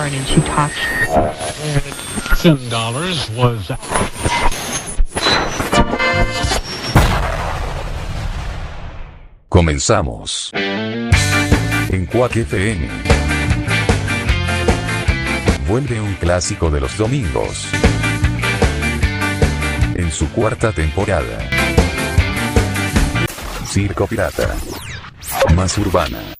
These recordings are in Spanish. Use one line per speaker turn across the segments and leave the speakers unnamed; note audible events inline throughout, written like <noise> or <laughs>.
Aaron and she talked.
dollars was
Comenzamos. En Quack FM. Vuelve un clásico de los domingos. En su cuarta temporada. Circo Pirata. Más urbana.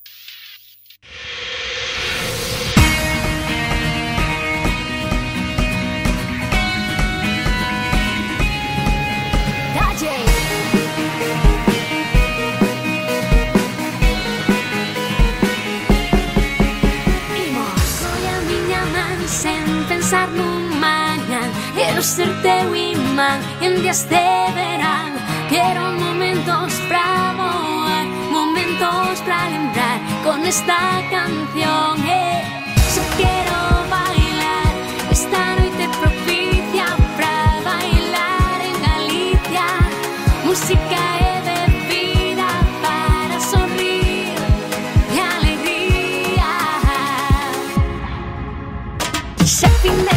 Quero ser teu imán en días de verán Quero momentos pra voar Momentos pra lembrar con esta canción. Eh. Só quero bailar esta noite propicia Pra bailar en Galicia. Música e bebida para sorrir E alegría. Xa fin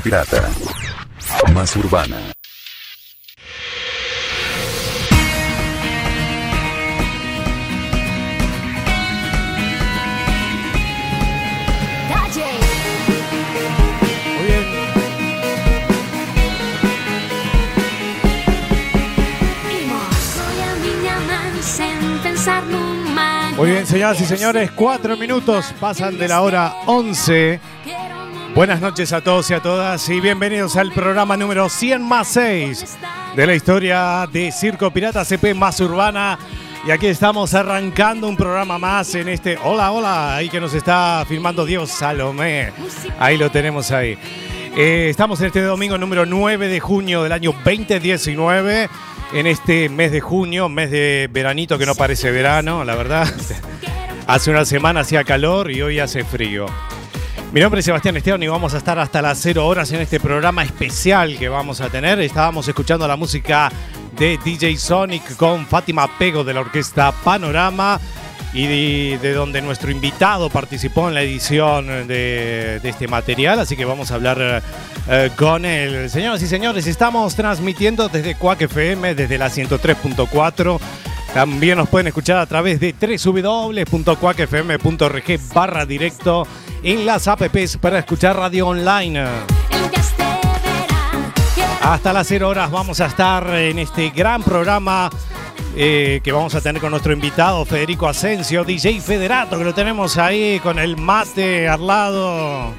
Pirata. Más urbana.
Muy bien, señoras y señores, cuatro minutos pasan de la hora 11. Buenas noches a todos y a todas y bienvenidos al programa número 100 más 6 de la historia de Circo Pirata CP más urbana. Y aquí estamos arrancando un programa más en este Hola, hola, ahí que nos está filmando Dios Salomé. Ahí lo tenemos ahí. Eh, estamos en este domingo número 9 de junio del año 2019. En este mes de junio, mes de veranito que no parece verano, la verdad. <laughs> Hace una semana hacía calor y hoy hace frío. Mi nombre es Sebastián Esteban y vamos a estar hasta las 0 horas en este programa especial que vamos a tener. Estábamos escuchando la música de DJ Sonic con Fátima Pego de la orquesta Panorama y de, de donde nuestro invitado participó en la edición de, de este material, así que vamos a hablar eh, con él. Señoras y señores, estamos transmitiendo desde Cuac FM, desde la 103.4. También nos pueden escuchar a través de www.cuacfm.org barra directo en las apps para escuchar radio online. Hasta las 0 horas vamos a estar en este gran programa eh, que vamos a tener con nuestro invitado Federico Asensio, DJ Federato, que lo tenemos ahí con el mate al lado.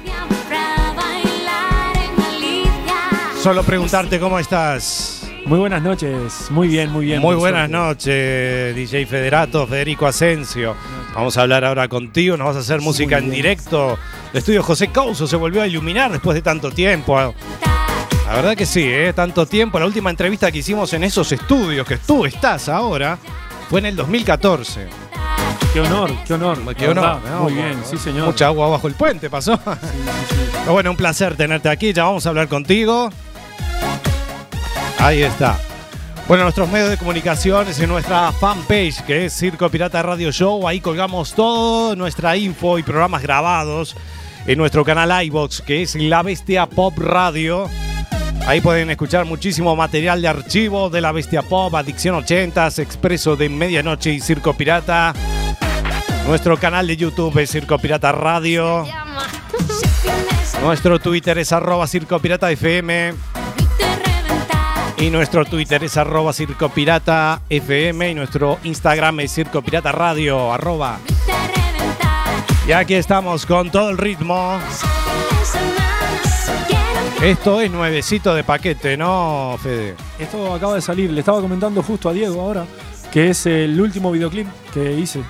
Solo preguntarte cómo estás.
Muy buenas noches, muy bien, muy bien.
Muy buenas
suerte.
noches, DJ Federato, Federico Asensio. Vamos a hablar ahora contigo, nos vas a hacer música en directo. El estudio José Couso se volvió a iluminar después de tanto tiempo. La verdad que sí, ¿eh? tanto tiempo. La última entrevista que hicimos en esos estudios que tú estás ahora fue en el 2014.
Qué honor, qué honor.
Qué honor.
Muy bien, sí señor.
Mucha agua bajo el puente pasó. Pero bueno, un placer tenerte aquí. Ya vamos a hablar contigo. Ahí está. Bueno, nuestros medios de comunicación es en nuestra fanpage que es Circo Pirata Radio Show. Ahí colgamos todo, nuestra info y programas grabados en nuestro canal iBox que es La Bestia Pop Radio. Ahí pueden escuchar muchísimo material de archivo de La Bestia Pop, Adicción 80s, Expreso de Medianoche y Circo Pirata. Nuestro canal de YouTube es Circo Pirata Radio. <laughs> Nuestro Twitter es arroba Circo Pirata FM. Y nuestro Twitter es arroba Circo Pirata FM. Y nuestro Instagram es Circo Pirata Radio, arroba. Y aquí estamos con todo el ritmo. Esto es nuevecito de paquete, ¿no, Fede?
Esto acaba de salir, le estaba comentando justo a Diego ahora, que es el último videoclip que hice.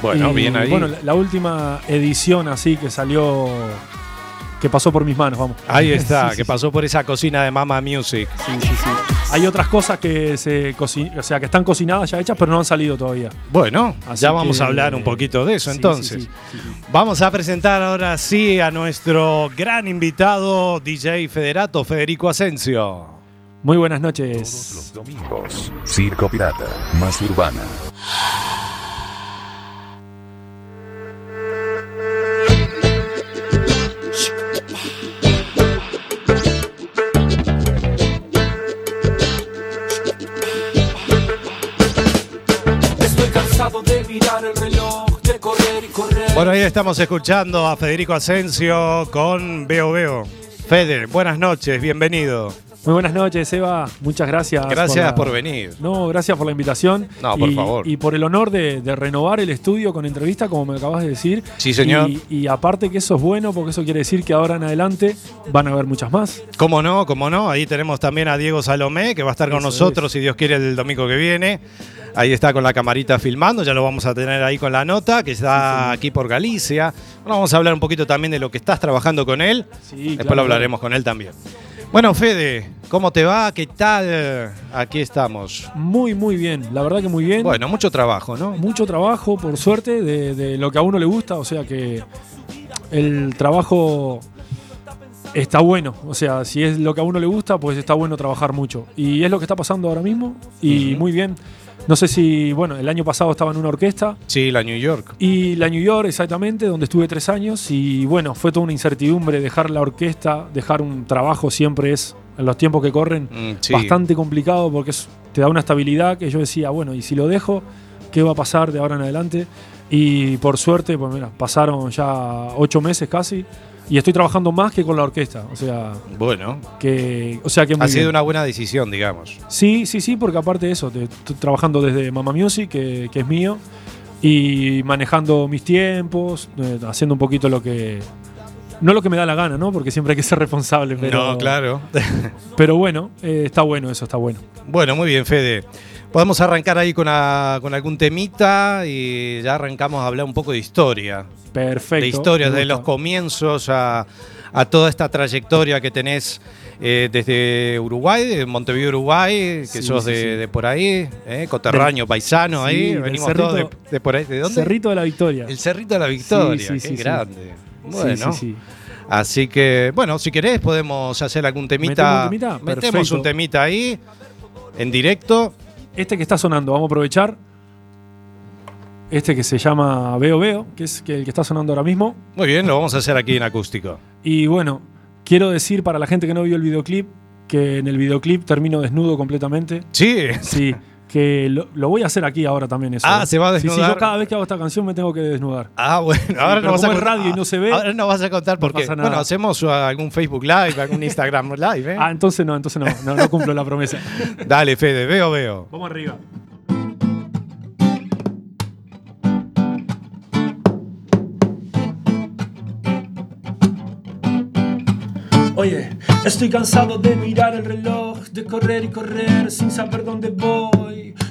Bueno,
Y,
bien ahí.
Bueno, la, la última edición así que salió, que pasó por mis manos, vamos.
ahí <laughs> está,
Sí,
que
sí.
pasó por esa cocina de Mama Music.
Sí, sí, sí. Hay otras cosas que se o sea, que están cocinadas ya hechas, pero no han salido todavía.
Bueno,
Así
ya vamos
que,
a hablar un poquito de eso
sí,
entonces.
sí, sí, sí, sí.
Vamos a presentar ahora sí a nuestro gran invitado, DJ Federato, Federico Asensio.
Muy buenas
Todos
noches.
los domingos. Circo Pirata, más urbana.
Mirar el reloj, de correr y correr.
Bueno, ahí estamos escuchando a Federico Asensio con Veo Veo. Fede, buenas noches, bienvenido.
Muy buenas noches, Eva. Muchas gracias.
Gracias
la-
por venir.
No, gracias por la invitación.
No, por
y,
favor.
Y por el honor de, de renovar el estudio con entrevista, como me acabas de decir.
Sí, señor.
Y, y aparte que eso es bueno, porque eso quiere decir que ahora en adelante van a haber muchas más.
¿Cómo no? ¿Cómo no? Ahí tenemos también a Diego Salomé, que va a estar con
Eso
nosotros, si Dios quiere, el domingo que viene. Ahí está con la camarita filmando, ya lo vamos a tener ahí con la nota, que está aquí por Galicia. Bueno, vamos a hablar un poquito también de lo que estás trabajando con él.
Sí,
Después
claro,
lo hablaremos con él también. Bueno, Fede, ¿cómo te va? ¿Qué tal? Aquí estamos.
Muy, muy bien. La verdad que muy bien.
Bueno, mucho trabajo, ¿no?
Mucho trabajo, por suerte, de, de lo que a uno le gusta. O sea que el trabajo está bueno. O sea, si es lo que a uno le gusta, pues está bueno trabajar mucho. Y es lo que está pasando ahora mismo. Y muy bien. No sé si, bueno, el año pasado estaba en una orquesta.
Sí, la New York.
Y la New York, exactamente, donde estuve tres años. Y bueno, fue toda una incertidumbre dejar la orquesta, dejar un trabajo siempre es, en los tiempos que corren,
Mm, sí.
bastante complicado porque es- te da una estabilidad que yo decía, bueno, y si lo dejo, ¿qué va a pasar de ahora en adelante? Y por suerte, pues mira, pasaron ya ocho meses casi. Y estoy trabajando más que con la orquesta. O sea,
Bueno,
que. O sea que
ha sido
bien.
una buena decisión, digamos.
Sí, sí, sí, porque aparte de eso, estoy trabajando desde Mama Music, que, que es mío, y manejando mis tiempos, eh, haciendo un poquito lo que. No lo que me da la gana, ¿no? Porque siempre hay que ser responsable. Pero,
no, claro. <laughs>
Pero bueno, eh, está bueno, eso está bueno.
Bueno, muy bien, Fede. Podemos arrancar ahí con, a- con algún temita y ya arrancamos a hablar un poco de historia.
Perfecto.
de historia,
me
de los comienzos a, a toda esta trayectoria que tenés eh, desde Uruguay, de Montevideo, Uruguay, que
Sí,
sos
sí,
de,
sí.
de por ahí, eh, coterráneo, paisano ahí, venimos todos de, por ahí. ¿De dónde?
Cerrito de la Victoria.
El Cerrito de la Victoria,
Sí, sí,
qué grande. Bueno,
Sí, sí, sí.
así que, bueno, si querés podemos hacer algún temita.
¿Metemos un temita?
Metemos un temita ahí, en directo.
Este que está sonando, vamos a aprovechar. Este que se llama Veo Veo, que es que el que está sonando ahora mismo.
Muy bien, lo vamos a hacer aquí en acústico.
Y bueno, quiero decir para la gente que no vio el videoclip, que en el videoclip termino desnudo completamente.
Sí,
Sí, <laughs> que lo, lo voy a hacer aquí ahora también eso.
Ah,
¿eh?
se va a
Sí, sí,
desnudar.
yo cada vez que hago esta canción me tengo que desnudar.
Ah, bueno, ahora
pero
no vas a
como es
contar-
radio y no se ve,
Ahora no vas a contar porque,
pasa nada.
bueno, hacemos uh, algún Facebook Live, algún Instagram Live, ¿eh?
Ah, entonces no, entonces no, no, no cumplo la promesa. <laughs>
Dale, Fede, veo, veo.
Vamos arriba. Oye, estoy cansado de mirar el reloj, de correr y correr sin saber dónde voy.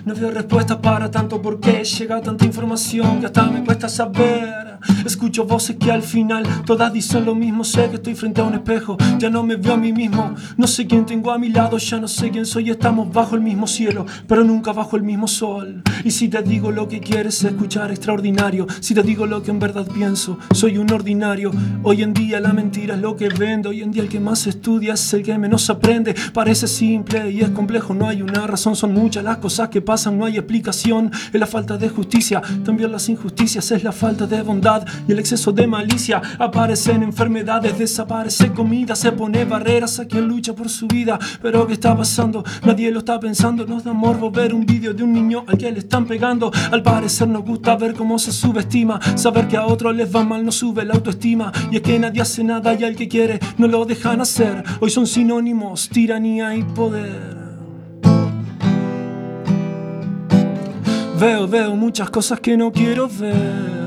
No veo respuestas para tanto por qué llega tanta información que hasta me cuesta saber. Escucho voces que al final todas dicen lo mismo. Sé que estoy frente a un espejo, ya no me veo a mí mismo. No sé quién tengo a mi lado, ya no sé quién soy. Estamos bajo el mismo cielo, pero nunca bajo el mismo sol. Y si te digo lo que quieres escuchar, extraordinario. Si te digo lo que en verdad pienso, soy un ordinario. Hoy en día la mentira es lo que vendo. Hoy en día el que más estudia es el que menos aprende. Parece simple y es complejo, no hay una razón. Son muchas las cosas que pasan, no hay explicación. Es la falta de justicia, también las injusticias, es la falta de bondad y el exceso de malicia. Aparecen enfermedades, desaparece comida, se pone barreras a quien lucha por su vida. Pero ¿qué está pasando? Nadie lo está pensando. Nos da morbo ver un vídeo de un niño al que le están pegando. Al parecer nos gusta ver cómo se subestima. Saber que a otros les va mal no sube la autoestima. Y es que nadie hace nada y al que quiere no lo dejan hacer. Hoy son sinónimos, tiranía y poder. Veo, veo muchas cosas que no quiero ver.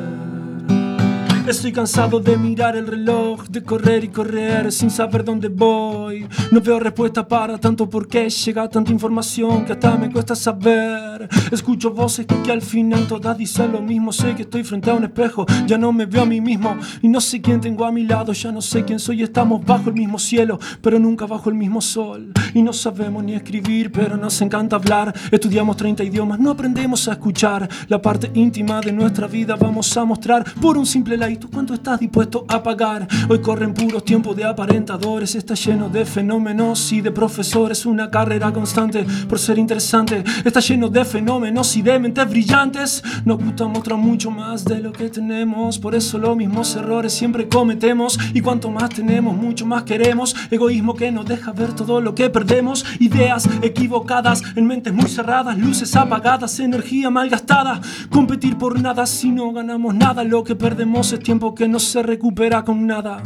Estoy cansado de mirar el reloj, de correr y correr sin saber dónde voy. No veo respuesta para tanto por qué llega tanta información que hasta me cuesta saber. Escucho voces que al final todas dicen lo mismo. Sé que estoy frente a un espejo, ya no me veo a mí mismo. Y no sé quién tengo a mi lado, ya no sé quién soy. Estamos bajo el mismo cielo, pero nunca bajo el mismo sol. Y no sabemos ni escribir, pero nos encanta hablar. Estudiamos 30 idiomas, no aprendemos a escuchar. La parte íntima de nuestra vida vamos a mostrar por un simple like. ¿Tú cuánto estás dispuesto a pagar? Hoy corren puros tiempos de aparentadores. Está lleno de fenómenos y de profesores. Una carrera constante por ser interesante. Está lleno de fenómenos y de mentes brillantes. Nos gusta mostrar mucho más de lo que tenemos. Por eso los mismos errores siempre cometemos. Y cuanto más tenemos, mucho más queremos. Egoísmo que nos deja ver todo lo que perdemos. Ideas equivocadas en mentes muy cerradas. Luces apagadas, energía malgastada. Competir por nada si no ganamos nada. Lo que perdemos es tiempo que no se recupera con nada.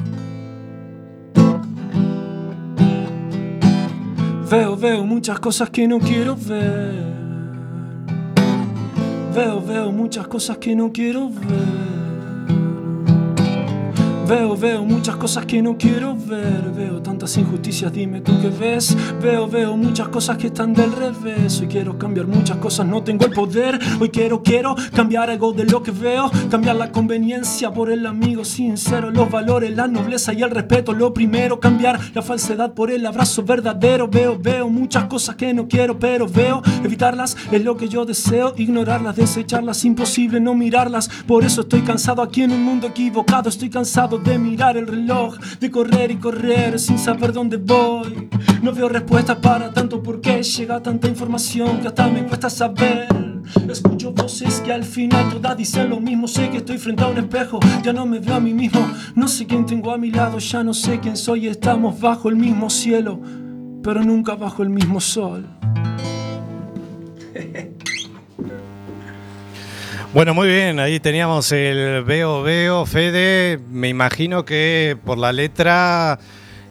Veo, veo muchas cosas que no quiero ver. Veo, veo muchas cosas que no quiero ver. Veo, veo muchas cosas que no quiero ver. Veo tantas injusticias, dime tú qué ves. Veo, veo muchas cosas que están del revés. Hoy quiero cambiar muchas cosas, no tengo el poder. Hoy quiero, quiero cambiar algo de lo que veo. Cambiar la conveniencia por el amigo sincero. Los valores, la nobleza y el respeto. Lo primero, cambiar la falsedad por el abrazo verdadero. Veo, veo muchas cosas que no quiero, pero veo. Evitarlas es lo que yo deseo. Ignorarlas, desecharlas, imposible no mirarlas. Por eso estoy cansado aquí en un mundo equivocado. Estoy cansado de mirar el reloj, de correr y correr sin saber dónde voy. No veo respuestas para tanto por qué llega tanta información que hasta me cuesta saber. Escucho voces que al final todas dicen lo mismo. Sé que estoy frente a un espejo, ya no me veo a mí mismo. No sé quién tengo a mi lado, ya no sé quién soy. Estamos bajo el mismo cielo, pero nunca bajo el mismo sol. <laughs>
Bueno, muy bien, ahí teníamos el Veo Veo, Fede. Me imagino que por la letra,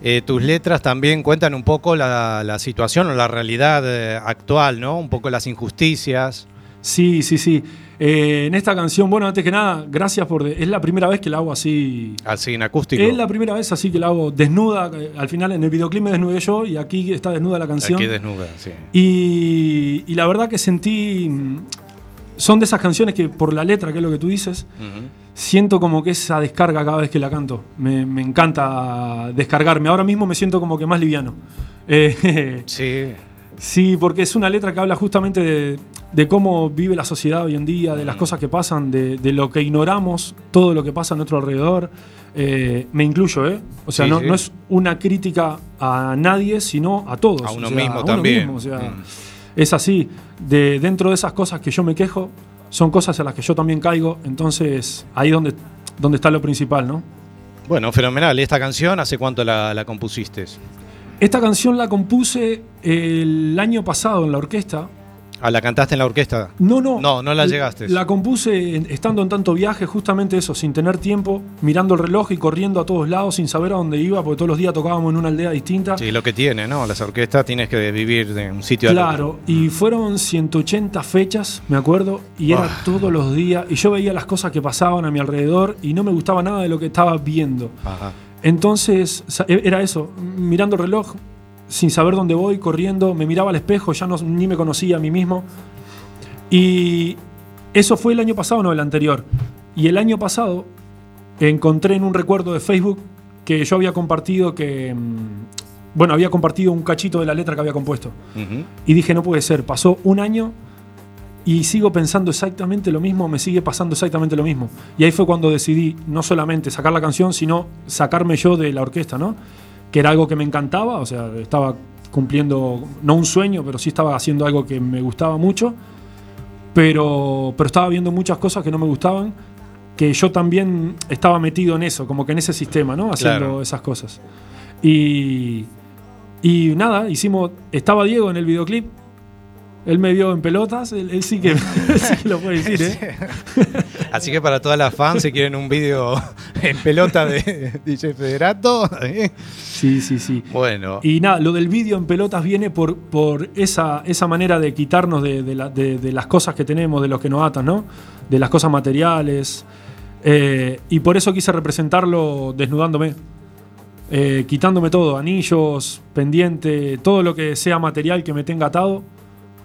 eh, tus letras también cuentan un poco la, la situación o la realidad eh, actual, ¿no? Un poco las injusticias.
Sí, sí, sí. Eh, en esta canción, bueno, antes que nada, gracias por... Es la primera vez que la hago así...
Así en acústico.
Es la primera vez así que la hago desnuda. Al final en el videoclip me desnudé yo y aquí está desnuda la canción.
Aquí desnuda, sí.
Y, y la verdad que sentí... Son de esas canciones que por la letra, que es lo que tú dices, siento como que esa descarga cada vez que la canto. Me, me encanta descargarme. Ahora mismo me siento como que más liviano. <laughs> Eh,
Sí.
Sí, porque es una letra que habla justamente de, de cómo vive la sociedad hoy en día, de las cosas que pasan, de, de lo que ignoramos, todo lo que pasa a nuestro alrededor. Eh, me incluyo, ¿eh? O sea,
Sí,
no,
sí.
no es una crítica a nadie, sino a todos.
A uno
o sea,
mismo
a
también.
mismo, o sea,
Mm.
Es así. De, dentro de esas cosas que yo me quejo, son cosas a las que yo también caigo. Entonces, ahí es donde, donde está lo principal, ¿no?
Bueno, fenomenal. ¿Y esta canción hace cuánto la, la compusiste?
Esta canción la compuse el año pasado en la orquesta.
Ah, ¿la cantaste en la orquesta?
No, no.
No, no la llegaste.
La compuse en- estando en tanto viaje, justamente eso, sin tener tiempo, mirando el reloj y corriendo a todos lados sin saber a dónde iba, porque todos los días tocábamos en una aldea distinta.
Sí, lo que tiene, ¿no? Las orquestas tienes que vivir de un sitio al otro.
Claro, y fueron 180 fechas, me acuerdo, y era
Ah.
todos los días, y yo veía las cosas que pasaban a mi alrededor y no me gustaba nada de lo que estaba viendo.
Ajá.
Entonces, e- era eso, mirando el reloj, sin saber dónde voy, corriendo, me miraba al espejo, ya no, ni me conocía a mí mismo. Y eso fue el año pasado, no el anterior. Y el año pasado encontré en un recuerdo de Facebook que yo había compartido que... mm, Bueno, había compartido un cachito de la letra que había compuesto. Y dije, no puede ser, pasó un año y sigo pensando exactamente lo mismo, me sigue pasando exactamente lo mismo. Y ahí fue cuando decidí no solamente sacar la canción, sino sacarme yo de la orquesta, ¿no? Que era algo que me encantaba, o sea, estaba cumpliendo, no un sueño, pero sí estaba haciendo algo que me gustaba mucho, pero, pero estaba viendo muchas cosas que no me gustaban, que yo también estaba metido en eso, como que en ese sistema, ¿no? Haciendo
Claro.
esas cosas. Y, y nada, hicimos. Estaba Diego en el videoclip. Él me vio en pelotas. Él, él sí, que, <laughs> sí que lo puede decir, ¿eh? <laughs>
Así que para todas las fans, si quieren un vídeo <laughs> en pelota de DJ Federato, ¿eh?
Sí, sí, sí.
bueno.
Y nada, lo del vídeo en pelotas viene por, por esa, esa manera de quitarnos de, de la- de- de las cosas que tenemos, de los que nos atan, ¿no? De las cosas materiales. Eh, y por eso quise representarlo desnudándome. Eh, quitándome todo, anillos, pendiente, todo lo que sea material que me tenga atado.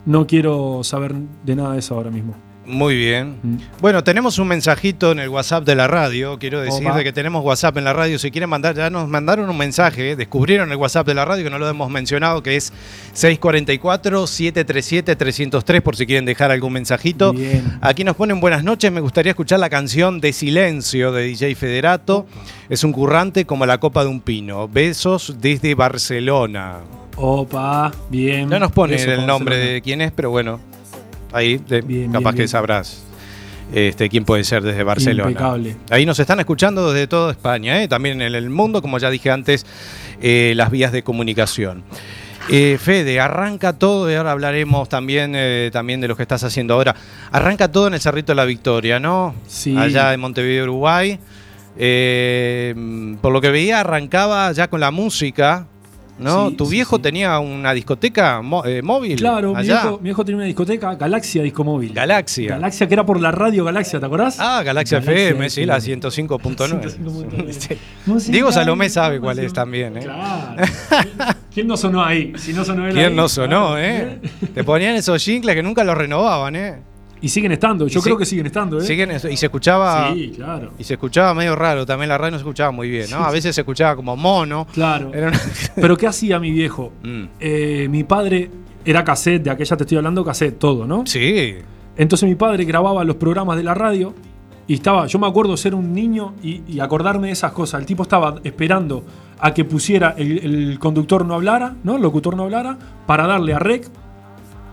No quiero saber de nada de eso ahora mismo.
Muy bien.
Mm.
Bueno, tenemos un mensajito en el WhatsApp de la radio. Quiero decir de que tenemos WhatsApp en la radio. Si quieren mandar, ya nos mandaron un mensaje. Descubrieron el WhatsApp de la radio que no lo hemos mencionado, que es 644-737-303, por si quieren dejar algún mensajito.
Bien.
Aquí nos ponen buenas noches. Me gustaría escuchar la canción de Silencio de DJ Federato. Es un currante como la copa de un pino. Besos desde Barcelona.
Opa, bien.
No nos pone
Eso,
el nombre
Barcelona.
de quién es, pero bueno, ahí de-
Bien,
capaz
bien,
que
bien.
sabrás este, quién puede ser desde Barcelona.
Impecable.
Ahí nos están escuchando desde toda España, ¿eh? también en el mundo, como ya dije antes, eh, las vías de comunicación. Eh, Fede, arranca todo y ahora hablaremos también, también de lo que estás haciendo ahora. Arranca todo en el Cerrito de la Victoria, ¿no?
Sí.
Allá en Montevideo, Uruguay. Por lo que veía, arrancaba ya con la música, ¿no?
Sí,
tu viejo
sí.
tenía una discoteca eh, móvil.
Claro, mi viejo, mi viejo tenía una discoteca, Galaxia Disco Móvil.
Galaxia.
Galaxia, que era por la radio Galaxia, ¿te acordás?
Ah, Galaxia, FM, sí, la
105.9.
105.9. <laughs> Sí.
Música,
Diego Salomé sabe cuál es también, ¿eh?
Claro. <laughs> ¿Quién no sonó ahí? Si no sonó él
¿Quién
ahí,
no sonó,
claro.
eh? <laughs> Te ponían esos jingles que nunca los renovaban, ¿eh?
Y siguen estando, yo creo que siguen estando, ¿eh?
Siguen y se escuchaba
Sí, claro.
y se escuchaba medio raro, también la radio no se escuchaba muy bien, ¿no? A veces se escuchaba como mono.
Claro.
Una- <laughs>
Pero ¿qué hacía mi viejo?
Mm.
Eh, mi padre era cassette, de aquella te estoy hablando, cassette, todo, ¿no?
Sí.
Entonces mi padre grababa los programas de la radio y estaba, yo me acuerdo ser un niño y, y acordarme de esas cosas. El tipo estaba esperando a que pusiera el, el conductor no hablara, ¿no? El locutor no hablara, para darle a rec,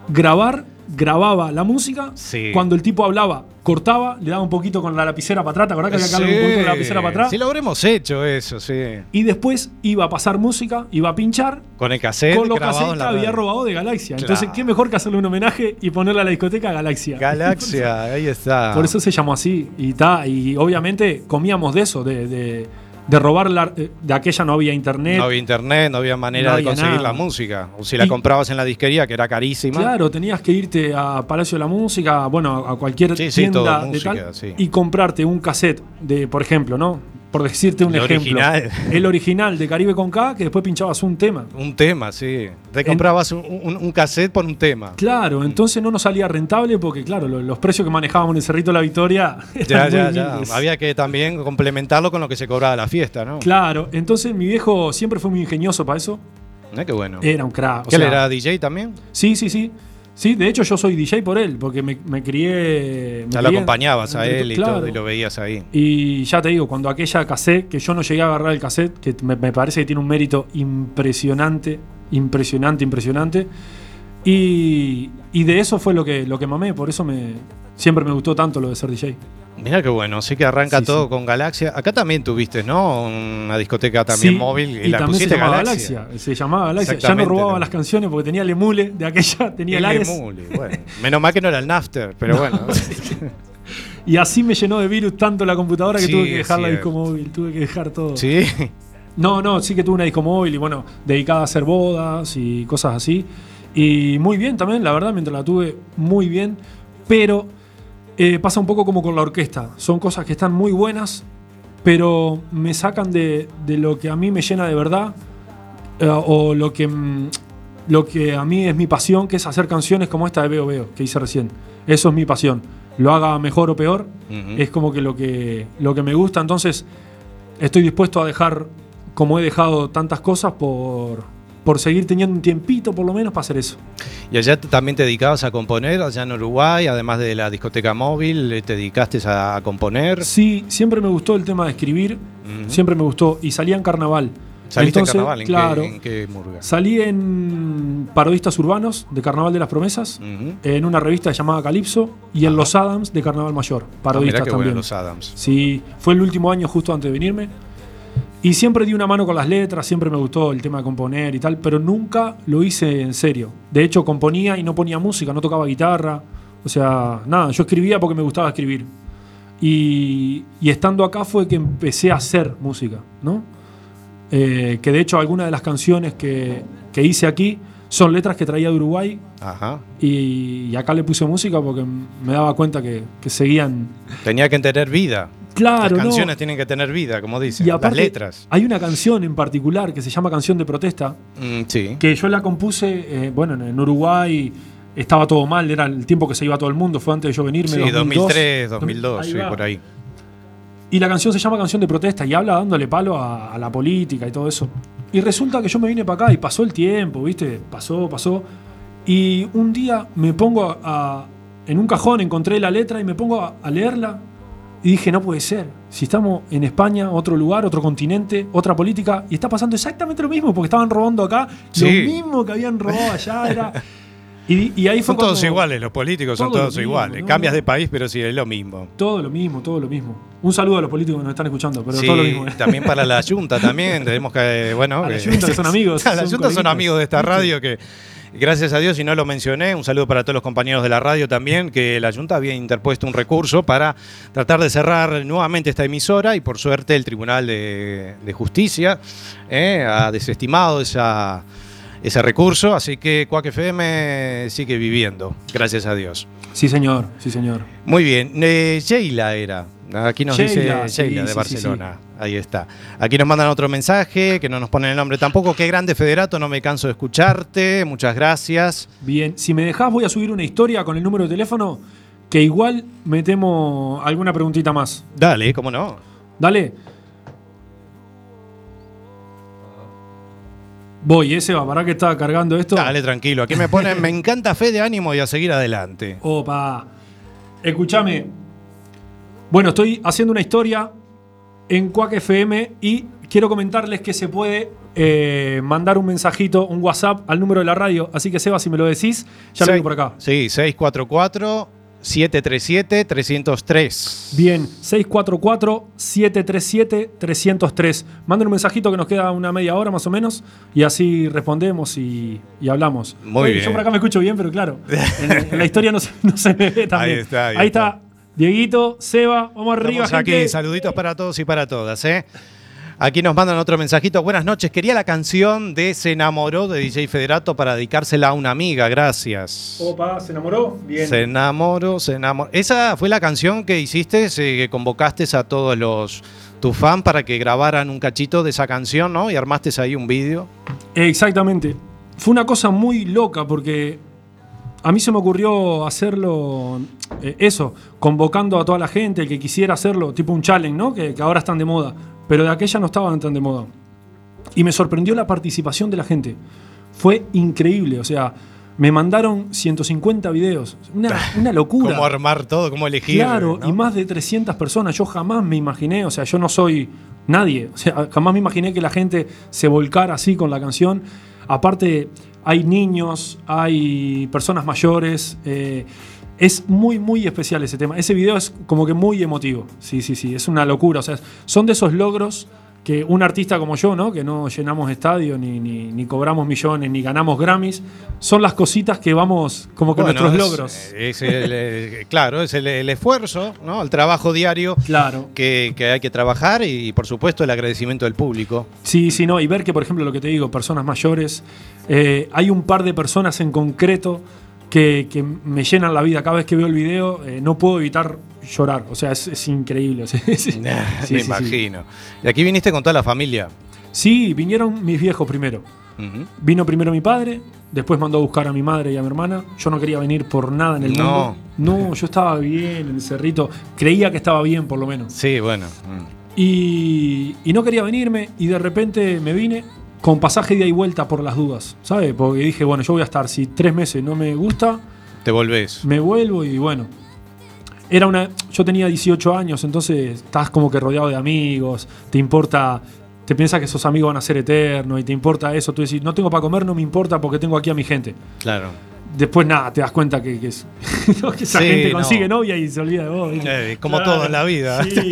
grabar, grababa la música.
Sí.
Cuando el tipo hablaba, cortaba, le daba un poquito con la lapicera para atrás, ¿te acordás que había que darle un poquito con la lapicera para atrás?
Sí, lo habremos hecho eso, sí.
Y después iba a pasar música, iba a pinchar.
Con el cassette
Con los cassettes que había robado de Galaxia. Entonces. ¿qué mejor que hacerle un homenaje y ponerle a la discoteca Galaxia?
Galaxia, <laughs> ahí está.
Por eso se llamó así. Y, ta, y obviamente comíamos de eso, de, de, de robar la, eh, de aquella no había internet.
no había internet, no había manera
No
de conseguir
nada.
la música. O si la
Y-
comprabas en la disquería, que era carísima.
Claro, tenías que irte a Palacio de la Música, bueno, a cualquier
Sí, sí,
tienda
todo
de
música,
tal,
sí.
y comprarte un cassette de, por ejemplo, ¿no? Por decirte un
El
ejemplo.
original.
El original de Caribe con K, que después pinchabas un tema.
Un tema, sí. Te comprabas un, un- un cassette por un tema.
Claro, entonces no nos salía rentable porque, claro, lo- los precios que manejábamos en el Cerrito de la Victoria
Ya, <laughs>
eran
ya, ya. Había que también complementarlo con lo que se cobraba la fiesta, ¿no?
Claro, entonces mi viejo siempre fue muy ingenioso para eso.
Mirá qué bueno.
Era un crack. o
¿Qué él
sea,
era DJ también?
Sí, sí, sí. Sí, de hecho yo soy DJ por él, porque me, me crié... me
Ya lo acompañabas a él y
claro.
todo, y lo veías ahí.
Y ya te digo, cuando aquella cassette, que yo no llegué a agarrar el cassette, que me, me parece que tiene un mérito impresionante, impresionante, impresionante. Y, y de eso fue lo que, lo que mamé, por eso me, siempre me gustó tanto lo de ser DJ.
Mirá qué bueno, sí que arranca
Sí,
todo
sí.
con Galaxia. Acá también tuviste, ¿no? Una discoteca también
Sí,
móvil y,
y
la
también se
pusiste
llamaba
Galaxia.
Galaxia. Se llamaba Galaxia. Ya no robaba
¿no?
las canciones porque tenía el emule de aquella, tenía el
El emule, bueno. Menos mal que no era el Nafter, pero bueno. <laughs>
Y así me llenó de virus tanto la computadora que tuve que dejar la disco móvil, tuve que dejar todo.
sí.
No, no, sí que tuve una disco móvil y bueno, dedicada a hacer bodas y cosas así. Y muy bien también, la verdad, mientras la tuve, muy bien. Pero eh, pasa un poco como con la orquesta. Son cosas que están muy buenas, pero me sacan de, de lo que a mí me llena de verdad eh, o lo que, mm, lo que a mí es mi pasión, que es hacer canciones como esta de Veo Veo, que hice recién. Eso es mi pasión. Lo haga mejor o peor, es como que lo, que lo que me gusta. Entonces, estoy dispuesto a dejar, como he dejado tantas cosas, por, por seguir teniendo un tiempito por lo menos para hacer eso.
Y allá también te dedicabas a componer, allá en Uruguay, además de la discoteca móvil, eh, te dedicaste a, componer.
Sí, siempre me gustó el tema de escribir, siempre me gustó. Y salía en carnaval.
¿Saliste
Entonces,
en carnaval? ¿En,
claro.
qué, en qué murga?
Salí en Parodistas Urbanos de Carnaval de las Promesas, en una revista llamada Calipso, y en
Ajá.
Los Adams de Carnaval Mayor.
Ah, mirá
Parodistas
bueno
también.
los Adams.
Sí, fue el último año justo antes de venirme. Y siempre di una mano con las letras, siempre me gustó el tema de componer y tal, pero nunca lo hice en serio. De hecho, componía y no ponía música, no tocaba guitarra. O sea, nada, yo escribía porque me gustaba escribir. Y, y estando acá fue que empecé a hacer música, ¿no? Eh, que de hecho algunas de las canciones que, que hice aquí son letras que traía de Uruguay
Ajá.
y, y acá le puse música porque me daba cuenta que, que seguían...
Tenía que tener vida.
Claro,
Las
¿no?
canciones tienen que tener vida, como dicen.
Y aparte,
Las letras.
Hay una canción en particular que se llama Canción de Protesta,
Mm, sí.
que yo la compuse, eh, bueno, en, Uruguay estaba todo mal, era el tiempo que se iba todo el mundo, fue antes de yo venirme.
Sí,
2002.
2003, 2002,
Ahí
sí,
va.
por ahí.
Y la canción se llama Canción de Protesta y habla dándole palo a, a la política y todo eso. Y resulta que yo me vine para acá y pasó el tiempo, ¿viste? Pasó, pasó. Y un día me pongo a, a- en un cajón, encontré la letra y me pongo a, a leerla y dije, no puede ser. Si estamos en España, otro lugar, otro continente, otra política, y está pasando exactamente lo mismo, porque estaban robando acá
Sí.
lo mismo que habían robado allá. Era... <laughs> Y, y ahí fue
Son todos
cuando-
iguales, los políticos son todos
mismo,
iguales.
¿no?
Cambias de país, pero sí, es lo mismo.
Todo lo mismo, todo lo mismo. Un saludo a los políticos que nos están escuchando, pero
sí,
todo lo mismo. ¿eh?
también para la Junta también, <laughs> tenemos que, bueno...
A la Junta, que son <laughs> amigos,
A la
son
Junta son amigos de esta radio que, gracias a Dios, y no lo mencioné, un saludo para todos los compañeros de la radio también, que la Junta había interpuesto un recurso para tratar de cerrar nuevamente esta emisora y por suerte el Tribunal de, de Justicia eh, ha desestimado esa... Ese recurso, así que Cuac FM sigue viviendo, gracias a Dios.
Sí, señor, sí, señor.
Muy bien, eh, Sheila era. Aquí nos
Sheila,
dice
sí,
Sheila de
sí, sí,
Barcelona. Ahí está. Aquí nos mandan otro mensaje que no nos ponen el nombre tampoco. Qué grande Federato, no me canso de escucharte. Muchas gracias.
Bien, si me dejás voy a subir una historia con el número de teléfono que igual me temo alguna preguntita más.
Dale, cómo no.
Dale. Voy, ese va, para que estaba cargando esto.
Dale, tranquilo. Aquí me ponen, me encanta fe de ánimo y a seguir adelante.
Opa. Escúchame. Bueno, estoy haciendo una historia en Quack FM y quiero comentarles que se puede eh, mandar un mensajito, un WhatsApp al número de la radio. Así que, Seba, si me lo decís, ya lo digo por acá.
Sí, 644-737-303.
Bien, 644-737-303. Manden un mensajito que nos queda una media hora más o menos y así respondemos y, y hablamos.
Muy bien.
Yo por acá me escucho bien, pero claro, en, en la historia no se, no se me ve también.
Ahí está, ahí
está. Dieguito, Seba, vamos arriba,
Estamos aquí, saluditos para todos y para todas, ¿eh? Aquí nos mandan otro mensajito. Buenas noches. Quería la canción de Se enamoró de DJ Federato para dedicársela a una amiga. Gracias.
Opa, ¿se enamoró? Bien.
Se enamoró, se enamoró. Esa fue la canción que hiciste, eh, que convocaste a todos los tus fans para que grabaran un cachito de esa canción, ¿no? Y armaste ahí un vídeo.
Exactamente. Fue una cosa muy loca porque a mí se me ocurrió hacerlo, eh, eso, convocando a toda la gente el que quisiera hacerlo, tipo un challenge, ¿no? Que, que ahora están de moda, pero de aquella no estaban tan de moda. Y me sorprendió la participación de la gente. Fue increíble, o sea, me mandaron 150 videos. Una, <laughs> una locura.
Cómo armar todo, cómo elegir.
Claro,
¿no?
y más de 300 personas. Yo jamás me imaginé, o sea, yo no soy nadie. O sea, jamás me imaginé que la gente se volcara así con la canción. Aparte, hay niños, hay personas mayores. eh, es muy, muy especial ese tema. Ese video es como que muy emotivo. Sí, sí, sí. Es una locura. O sea, son de esos logros que un artista como yo, ¿no? Que no llenamos estadio, ni, ni, ni cobramos millones, ni ganamos Grammys, son las cositas que vamos, como que
Bueno,
nuestros
es-
logros.
es el, eh, claro, es el, el esfuerzo, ¿no? El trabajo diario
Claro.
que, que hay que trabajar y, por supuesto, el agradecimiento del público.
Sí, sí, no, y ver que, por ejemplo, lo que te digo, personas mayores, eh, hay un par de personas en concreto que, que me llenan la vida. Cada vez que veo el video, eh, no puedo evitar llorar. O sea, es, es increíble. o <laughs> sea, sí, sí,
Me
sí, sí.
imagino. Y aquí viniste con toda la familia.
Sí, vinieron mis viejos primero. Vino primero mi padre, después mandó a buscar a mi madre y a mi hermana. Yo no quería venir por nada en el
No.
mundo. No, yo estaba bien en el cerrito. Creía que estaba bien, por lo menos.
Sí, bueno. mm.
Y, y no quería venirme y de repente me vine con pasaje de ida y vuelta por las dudas, ¿sabes? Porque dije, bueno, yo voy a estar, si tres meses no me gusta,
Te volvés.
me vuelvo y bueno. Era una, yo tenía 18 años, entonces estás como que rodeado de amigos, te importa, te piensas que esos amigos van a ser eternos y te importa eso, tú decís, no tengo para comer, no me importa porque tengo aquí a mi gente.
Claro.
Después nada, te das cuenta que, que es- <laughs> que esa
Sí,
gente
no.
consigue novia y se olvida de vos.
Eh, como todo en la vida.
Sí.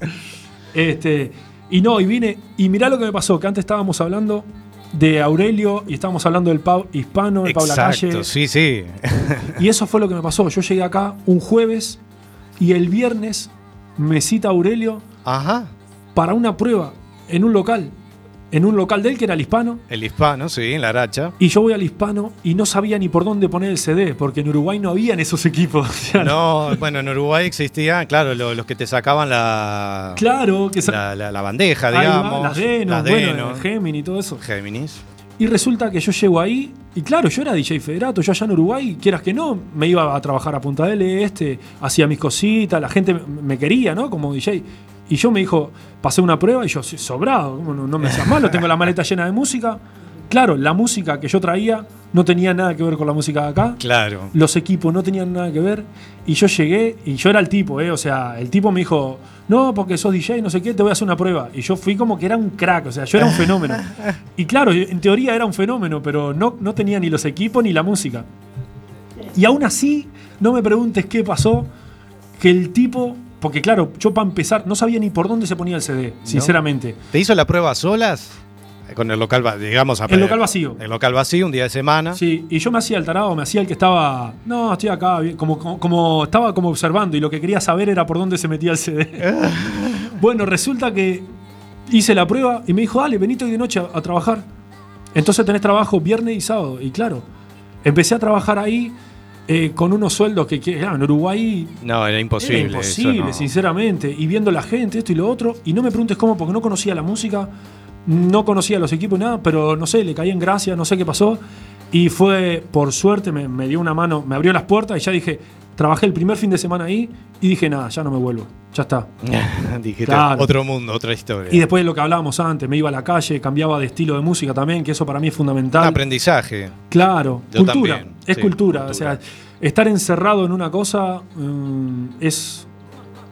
<laughs> este, y no, y vine, y mirá lo que me pasó, que antes estábamos hablando de Aurelio y estábamos hablando del Pau hispano, el Pau Lacalle.
Exacto, sí, sí.
Y eso fue lo que me pasó. Yo llegué acá un jueves y el viernes me cita Aurelio
Ajá.
para una prueba en un local. En un local de él que era el hispano.
El hispano, sí, en la aracha.
Y yo voy al hispano y no sabía ni por dónde poner el CD, porque en Uruguay no habían esos equipos. <laughs> O sea,
No, bueno, en Uruguay existían, claro, lo- los que te sacaban la,
Claro, que sa-
la, la- la bandeja,
va,
digamos.
las Denos,
las
bueno,
Denos,
Gemini y todo eso.
Géminis.
Y resulta que yo llego ahí, y claro, yo era DJ Federato, yo allá en Uruguay, quieras que no, me iba a trabajar a Punta del Este, hacía mis cositas, la gente me quería, ¿no? Como DJ. Y yo me dijo, pasé una prueba y yo, "Sí, sobrado, ¿cómo no, no me seas malo, tengo la maleta llena de música. Claro, la música que yo traía no tenía nada que ver con la música de acá.
Claro.
Los equipos no tenían nada que ver. Y yo llegué y yo era el tipo, ¿eh? O sea, el tipo me dijo, no, porque sos DJ, no sé qué, te voy a hacer una prueba. Y yo fui como que era un crack, o sea, yo era un fenómeno. <laughs> Y claro, en teoría era un fenómeno, pero no, no tenía ni los equipos ni la música. Y aún así, no me preguntes qué pasó, que el tipo, porque claro, yo para empezar no sabía ni por dónde se ponía el CD, sinceramente.
¿Te hizo la prueba a solas? Con el local, digamos, a-
El local vacío.
El local vacío, un día de semana.
Sí, y yo me hacía el tarado, me hacía el que estaba. No, estoy acá, bien", como, como, como- estaba como observando y lo que quería saber era por dónde se metía el CD. <laughs> bueno, resulta que hice la prueba y me dijo, dale, venite hoy de noche a, a trabajar. Entonces tenés trabajo viernes y sábado. Y claro, empecé a trabajar ahí eh, con unos sueldos que, claro, en Uruguay
No, era imposible.
era imposible,
no.
sinceramente. Y viendo la gente, esto y lo otro. Y no me preguntes cómo, porque no conocía la música, no conocía los equipos, nada, pero no sé, le caí en gracia, no sé qué pasó. Y fue, por suerte, me, me dio una mano, me abrió las puertas y ya dije, trabajé el primer fin de semana ahí y dije, nada, ya no me vuelvo, ya está. <laughs>
Dijiste,
Claro.
otro mundo, otra historia.
Y después de lo que hablábamos antes, me iba a la calle, cambiaba de estilo de música también, que eso para mí es
Un
fundamental.
aprendizaje.
Claro,
Yo
cultura.
también,
es
sí,
cultura.
cultura.
O sea, estar encerrado en una cosa mm, es,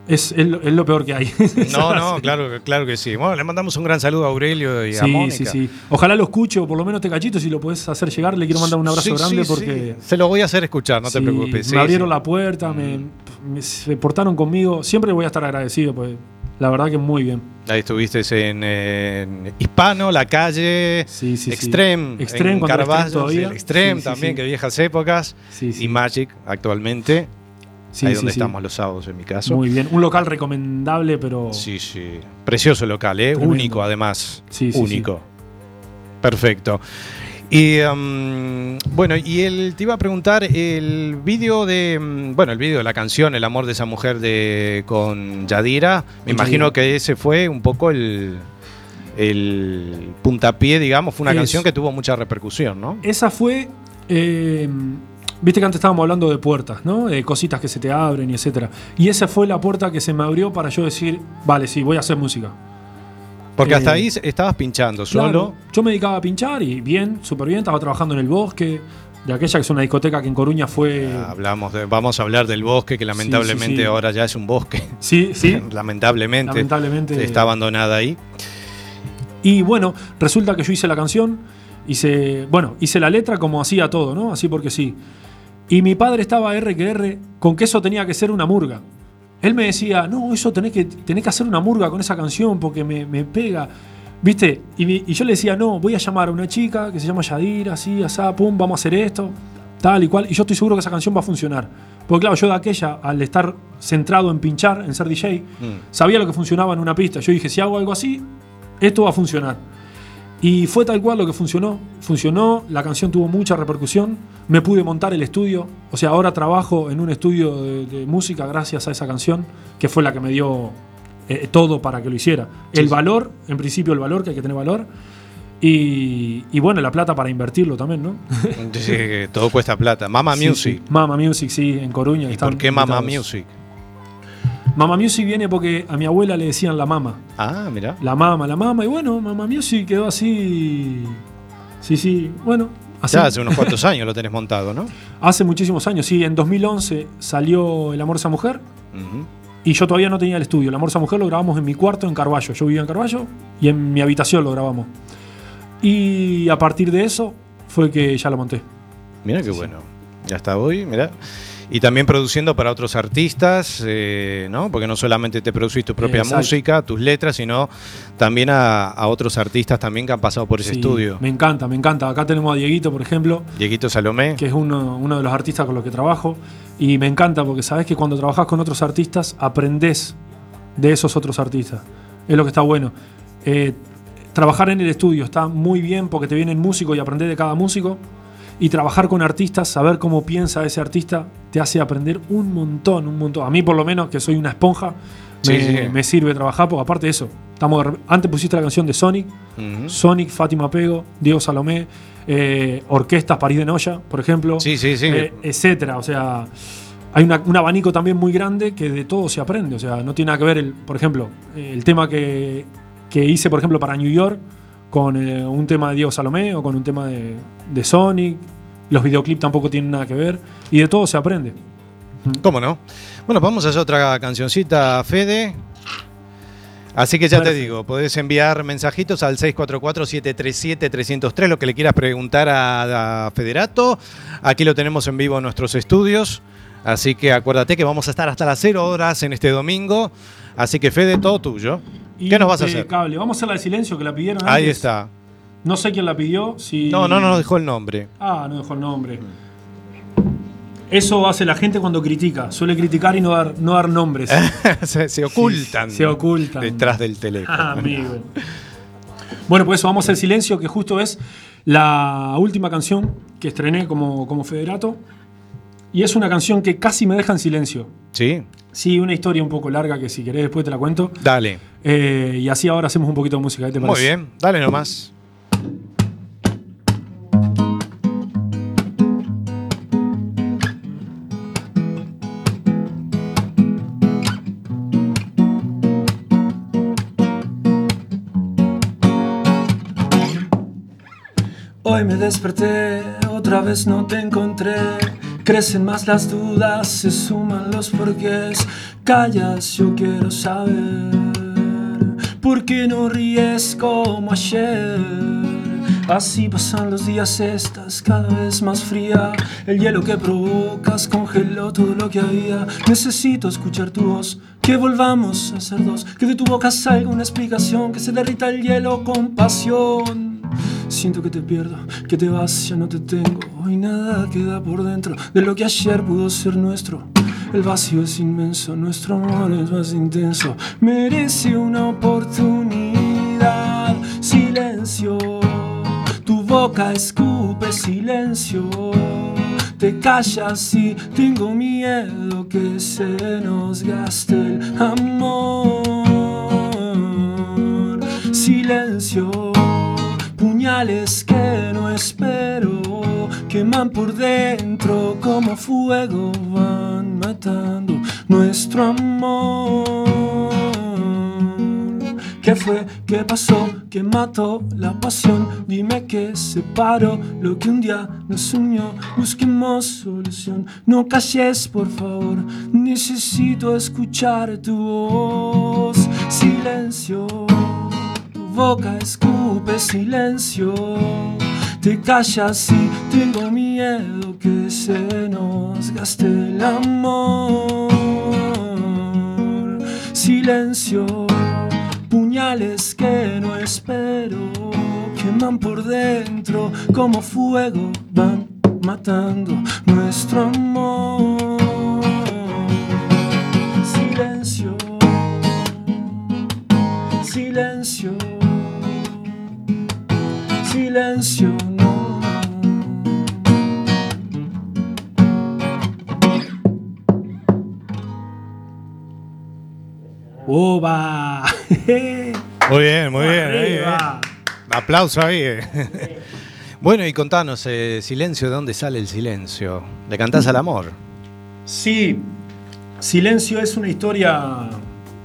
es, es lo, es lo peor que hay. <laughs>
No, no, claro, claro que sí. Bueno, le mandamos un gran saludo a Aurelio y a
Sí,
Mónica.
sí, sí. Ojalá lo escuche o por lo menos este cachito, si lo podés hacer llegar, le quiero mandar un abrazo
Sí,
grande
sí,
porque
sí. Se lo voy a hacer escuchar, no te
sí,
preocupes. sí,
me abrieron
sí.
la puerta, me, me- se portaron conmigo. Siempre voy a estar agradecido, pues la verdad que muy bien.
Ahí estuviste en, en Hispano, La Calle,
Sí, sí, sí.
Extreme,
Extreme,
en Carvalho,
Extreme
Extreme también, que viejas épocas, y Magic actualmente,
Sí,
ahí
sí,
donde
sí.
estamos los sábados en mi caso.
Muy bien. Un local recomendable, pero.
Sí, sí. Precioso local, ¿eh?
Tremendo.
Único además. Único. Perfecto. Y um, bueno, y él te iba a preguntar el vídeo de, mm, bueno, el vídeo de la canción El amor de esa mujer de con Yadira. Me imagino
Yadira.
que ese fue un poco el, el puntapié, digamos, fue una
Es.
canción que tuvo mucha repercusión, ¿no?
Esa fue. eh, Viste que antes estábamos hablando de puertas, ¿no? De cositas que se te abren y etcétera. Y esa fue la puerta que se me abrió para yo decir, vale, sí, voy a hacer música.
Porque hasta
Eh,
ahí estabas pinchando solo.
Claro, yo me dedicaba a pinchar y bien, súper bien. Estaba trabajando en el bosque, de aquella que es una discoteca que en Coruña fue.
Ah, Hablamos de, vamos a hablar del bosque, que lamentablemente
sí.
ahora ya es un bosque.
Sí, sí. <laughs>
lamentablemente.
Lamentablemente.
Está abandonada ahí.
Y bueno, resulta que yo hice la canción, hice, bueno, hice la letra como hacía todo, ¿no? Así porque sí. Y mi padre estaba R que R con que eso tenía que ser una murga. Él me decía, no, eso tenés que, tenés que hacer una murga con esa canción porque me, me pega. ¿Viste? Y, yo le decía, no, voy a llamar a una chica que se llama Yadira, así, asá, pum, vamos a hacer esto, tal y cual. Y yo estoy seguro que esa canción va a funcionar. Porque claro, yo de aquella, al estar centrado en pinchar, en ser DJ, sabía lo que funcionaba en una pista. Yo dije, si hago algo así, esto va a funcionar. Y fue tal cual lo que funcionó. Funcionó, la canción tuvo mucha repercusión. Me pude montar el estudio. O sea, ahora trabajo en un estudio de, de música gracias a esa canción, que fue la que me dio eh, todo para que lo hiciera. el valor, en principio el valor, que hay que tener valor. Y, y bueno, la plata para invertirlo también, ¿no? <laughs>
Sí, todo cuesta plata. Mama
Sí,
Music.
sí. Mama Music, sí, en Coruña.
¿Y
están
por qué Mama
invitados.
Music?
Mama Music viene porque a mi abuela le decían la mama.
Ah, mira.
La mama, la mama. Y bueno, Mama Music quedó así. Sí, sí. Bueno, así.
Ya hace unos cuantos años lo tenés montado, ¿no? <laughs>
Hace muchísimos años, sí. En 2011 salió El amor esa mujer. Y yo todavía no tenía el estudio. El amor esa mujer lo grabamos en mi cuarto en Carballo. Yo vivía en Carballo y en mi habitación lo grabamos. Y a partir de eso fue que ya lo monté.
Mira qué bueno. Ya está hoy, mira. Y también produciendo para otros artistas, eh, ¿no? Porque no solamente te producís tu propia
Exacto.
música, tus letras, sino también a, a otros artistas también que han pasado por ese
Sí,
estudio.
Me encanta, me encanta. Acá tenemos a Dieguito, por ejemplo,
Dieguito Salomé.
que es uno, uno de los artistas con los que trabajo. Y me encanta porque sabes que cuando trabajas con otros artistas, aprendés de esos otros artistas. Es lo que está bueno. Eh, trabajar en el estudio está muy bien porque te vienen músicos y aprender de cada músico. Y trabajar con artistas, saber cómo piensa ese artista, te hace aprender un montón, un montón. A mí, por lo menos, que soy una esponja,
Sí,
me,
sí.
me sirve trabajar, porque aparte de eso, estamos antes pusiste la canción de Sonic. Sonic, Fátima Pego, Diego Salomé, eh, Orquestas París de Noya, por ejemplo,
Sí, sí, sí.
eh, etcétera. O sea, hay una- un abanico también muy grande que de todo se aprende. O sea, no tiene nada que ver, el, por ejemplo, el tema que, que hice, por ejemplo, para New York, con eh, un tema de Diego Salomé o con un tema de, de Sonic. Los videoclips tampoco tienen nada que ver. Y de todo se aprende.
¿Cómo no? Bueno, vamos a hacer otra cancioncita, Fede. Así que ya te digo, podés enviar mensajitos al 644-737-303, lo que le quieras preguntar a, a Federato. Aquí lo tenemos en vivo en nuestros estudios. Así que acuérdate que vamos a estar hasta las 0 horas en este domingo. Así que Fede, todo tuyo. ¿Qué nos vas a hacer?
Vamos a hacer la de silencio que la pidieron
Ahí
antes.
está.
No sé quién la pidió. Si...
No, no, no nos dejó el nombre.
Ah, no dejó el nombre. Eso hace la gente cuando critica. Suele criticar y no dar, no dar nombres. <laughs>
se, se ocultan.
se ocultan.
Detrás del teléfono.
Ah, amigo. Bueno, pues eso, vamos al silencio, que justo es la última canción que estrené como, como federato. Y es una canción que casi me deja en silencio.
Sí,
Sí, una historia un poco larga que si querés después te la cuento.
dale.
Eh, y así ahora hacemos un poquito de música. ¿qué te
Muy
parece?
bien, dale nomás.
Hoy me desperté, otra vez no te encontré. Crecen más las dudas, se suman los porqués. Callas, yo quiero saber. ¿Por qué no ríes como ayer? Así pasan los días, estás cada vez más fría. El hielo que provocas congeló todo lo que había. Necesito escuchar tu voz, que volvamos a ser dos. Que de tu boca salga una explicación, que se derrita el hielo con pasión. Siento que te pierdo, que te vas, ya no te tengo. Hoy nada queda por dentro de lo que ayer pudo ser nuestro. El vacío es inmenso, nuestro amor es más intenso. Merece una oportunidad. Silencio, tu boca escupe silencio. Te callas y tengo miedo que se nos gaste el amor. Silencio puñales que no espero queman por dentro como fuego van matando nuestro amor
¿Qué fue? ¿Qué pasó? ¿Qué mató la pasión? Dime qué separó lo que un día nos unió. Busquemos solución. No calles, por favor. Necesito escuchar tu voz. Silencio. Boca escupe silencio. Te callas y tengo miedo que se nos gaste el amor. Silencio, puñales que no espero, queman por dentro como fuego, van matando nuestro amor. Silencio, silencio, silencio, no.
¡Oba! <laughs>
Muy bien, muy bien. ahí, eh. Aplauso ahí. eh. <laughs> Bueno, y contanos, eh, Silencio, ¿de dónde sale el silencio? ¿Le cantás al amor?
Sí, Silencio es una historia.